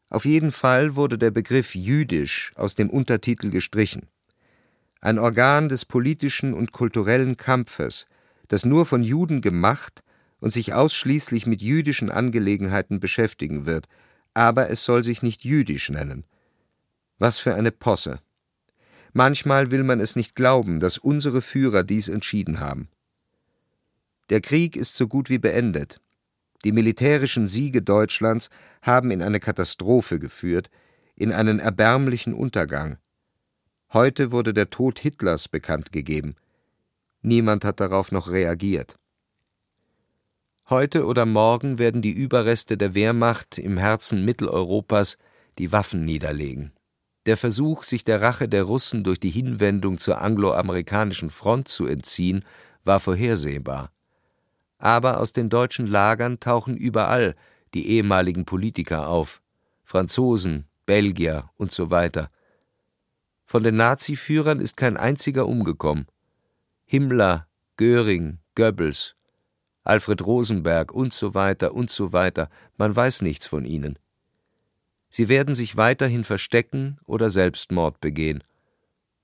Auf jeden Fall wurde der Begriff jüdisch aus dem Untertitel gestrichen. Ein Organ des politischen und kulturellen Kampfes, das nur von Juden gemacht und sich ausschließlich mit jüdischen Angelegenheiten beschäftigen wird, aber es soll sich nicht jüdisch nennen. Was für eine Posse. Manchmal will man es nicht glauben, dass unsere Führer dies entschieden haben. Der Krieg ist so gut wie beendet. Die militärischen Siege Deutschlands haben in eine Katastrophe geführt, in einen erbärmlichen Untergang. Heute wurde der Tod Hitlers bekannt gegeben. Niemand hat darauf noch reagiert. Heute oder morgen werden die Überreste der Wehrmacht im Herzen Mitteleuropas die Waffen niederlegen. Der Versuch, sich der Rache der Russen durch die Hinwendung zur angloamerikanischen Front zu entziehen, war vorhersehbar. Aber aus den deutschen Lagern tauchen überall die ehemaligen Politiker auf, Franzosen, Belgier und so weiter. Von den Naziführern ist kein einziger umgekommen. Himmler, Göring, Goebbels, Alfred Rosenberg und so weiter und so weiter, man weiß nichts von ihnen. Sie werden sich weiterhin verstecken oder Selbstmord begehen.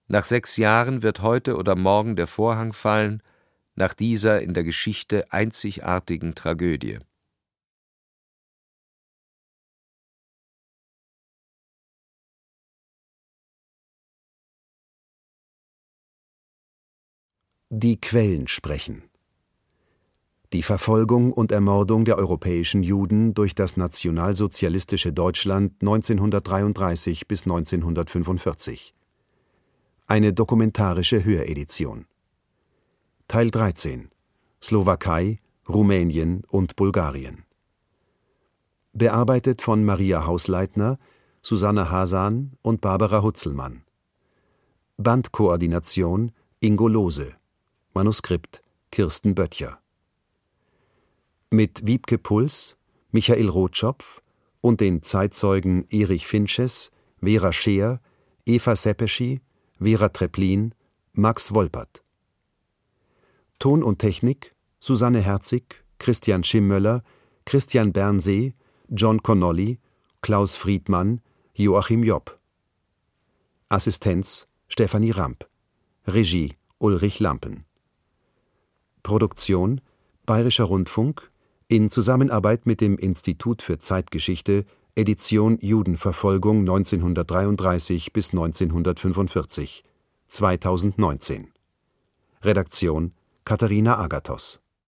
Nach sechs Jahren wird heute oder morgen der Vorhang fallen, nach dieser in der Geschichte einzigartigen Tragödie. Die Quellen sprechen. Die Verfolgung und Ermordung der europäischen Juden durch das nationalsozialistische Deutschland 1933 bis 1945. Eine dokumentarische Höredition. Teil 13 Slowakei, Rumänien und Bulgarien. Bearbeitet von Maria Hausleitner, Susanne Hasan und Barbara Hutzelmann. Bandkoordination Ingo Lose. Manuskript Kirsten Böttcher. Mit Wiebke Puls, Michael Rotschopf und den Zeitzeugen Erich Finches, Vera Scheer, Eva Seppeschi, Vera Treplin, Max Wolpert. Ton und Technik Susanne Herzig, Christian Schimmöller, Christian Bernsee, John Connolly, Klaus Friedmann, Joachim Jopp. Assistenz Stefanie Ramp. Regie Ulrich Lampen. Produktion Bayerischer Rundfunk in Zusammenarbeit mit dem Institut für Zeitgeschichte Edition Judenverfolgung 1933 bis 1945 2019 Redaktion Katharina Agathos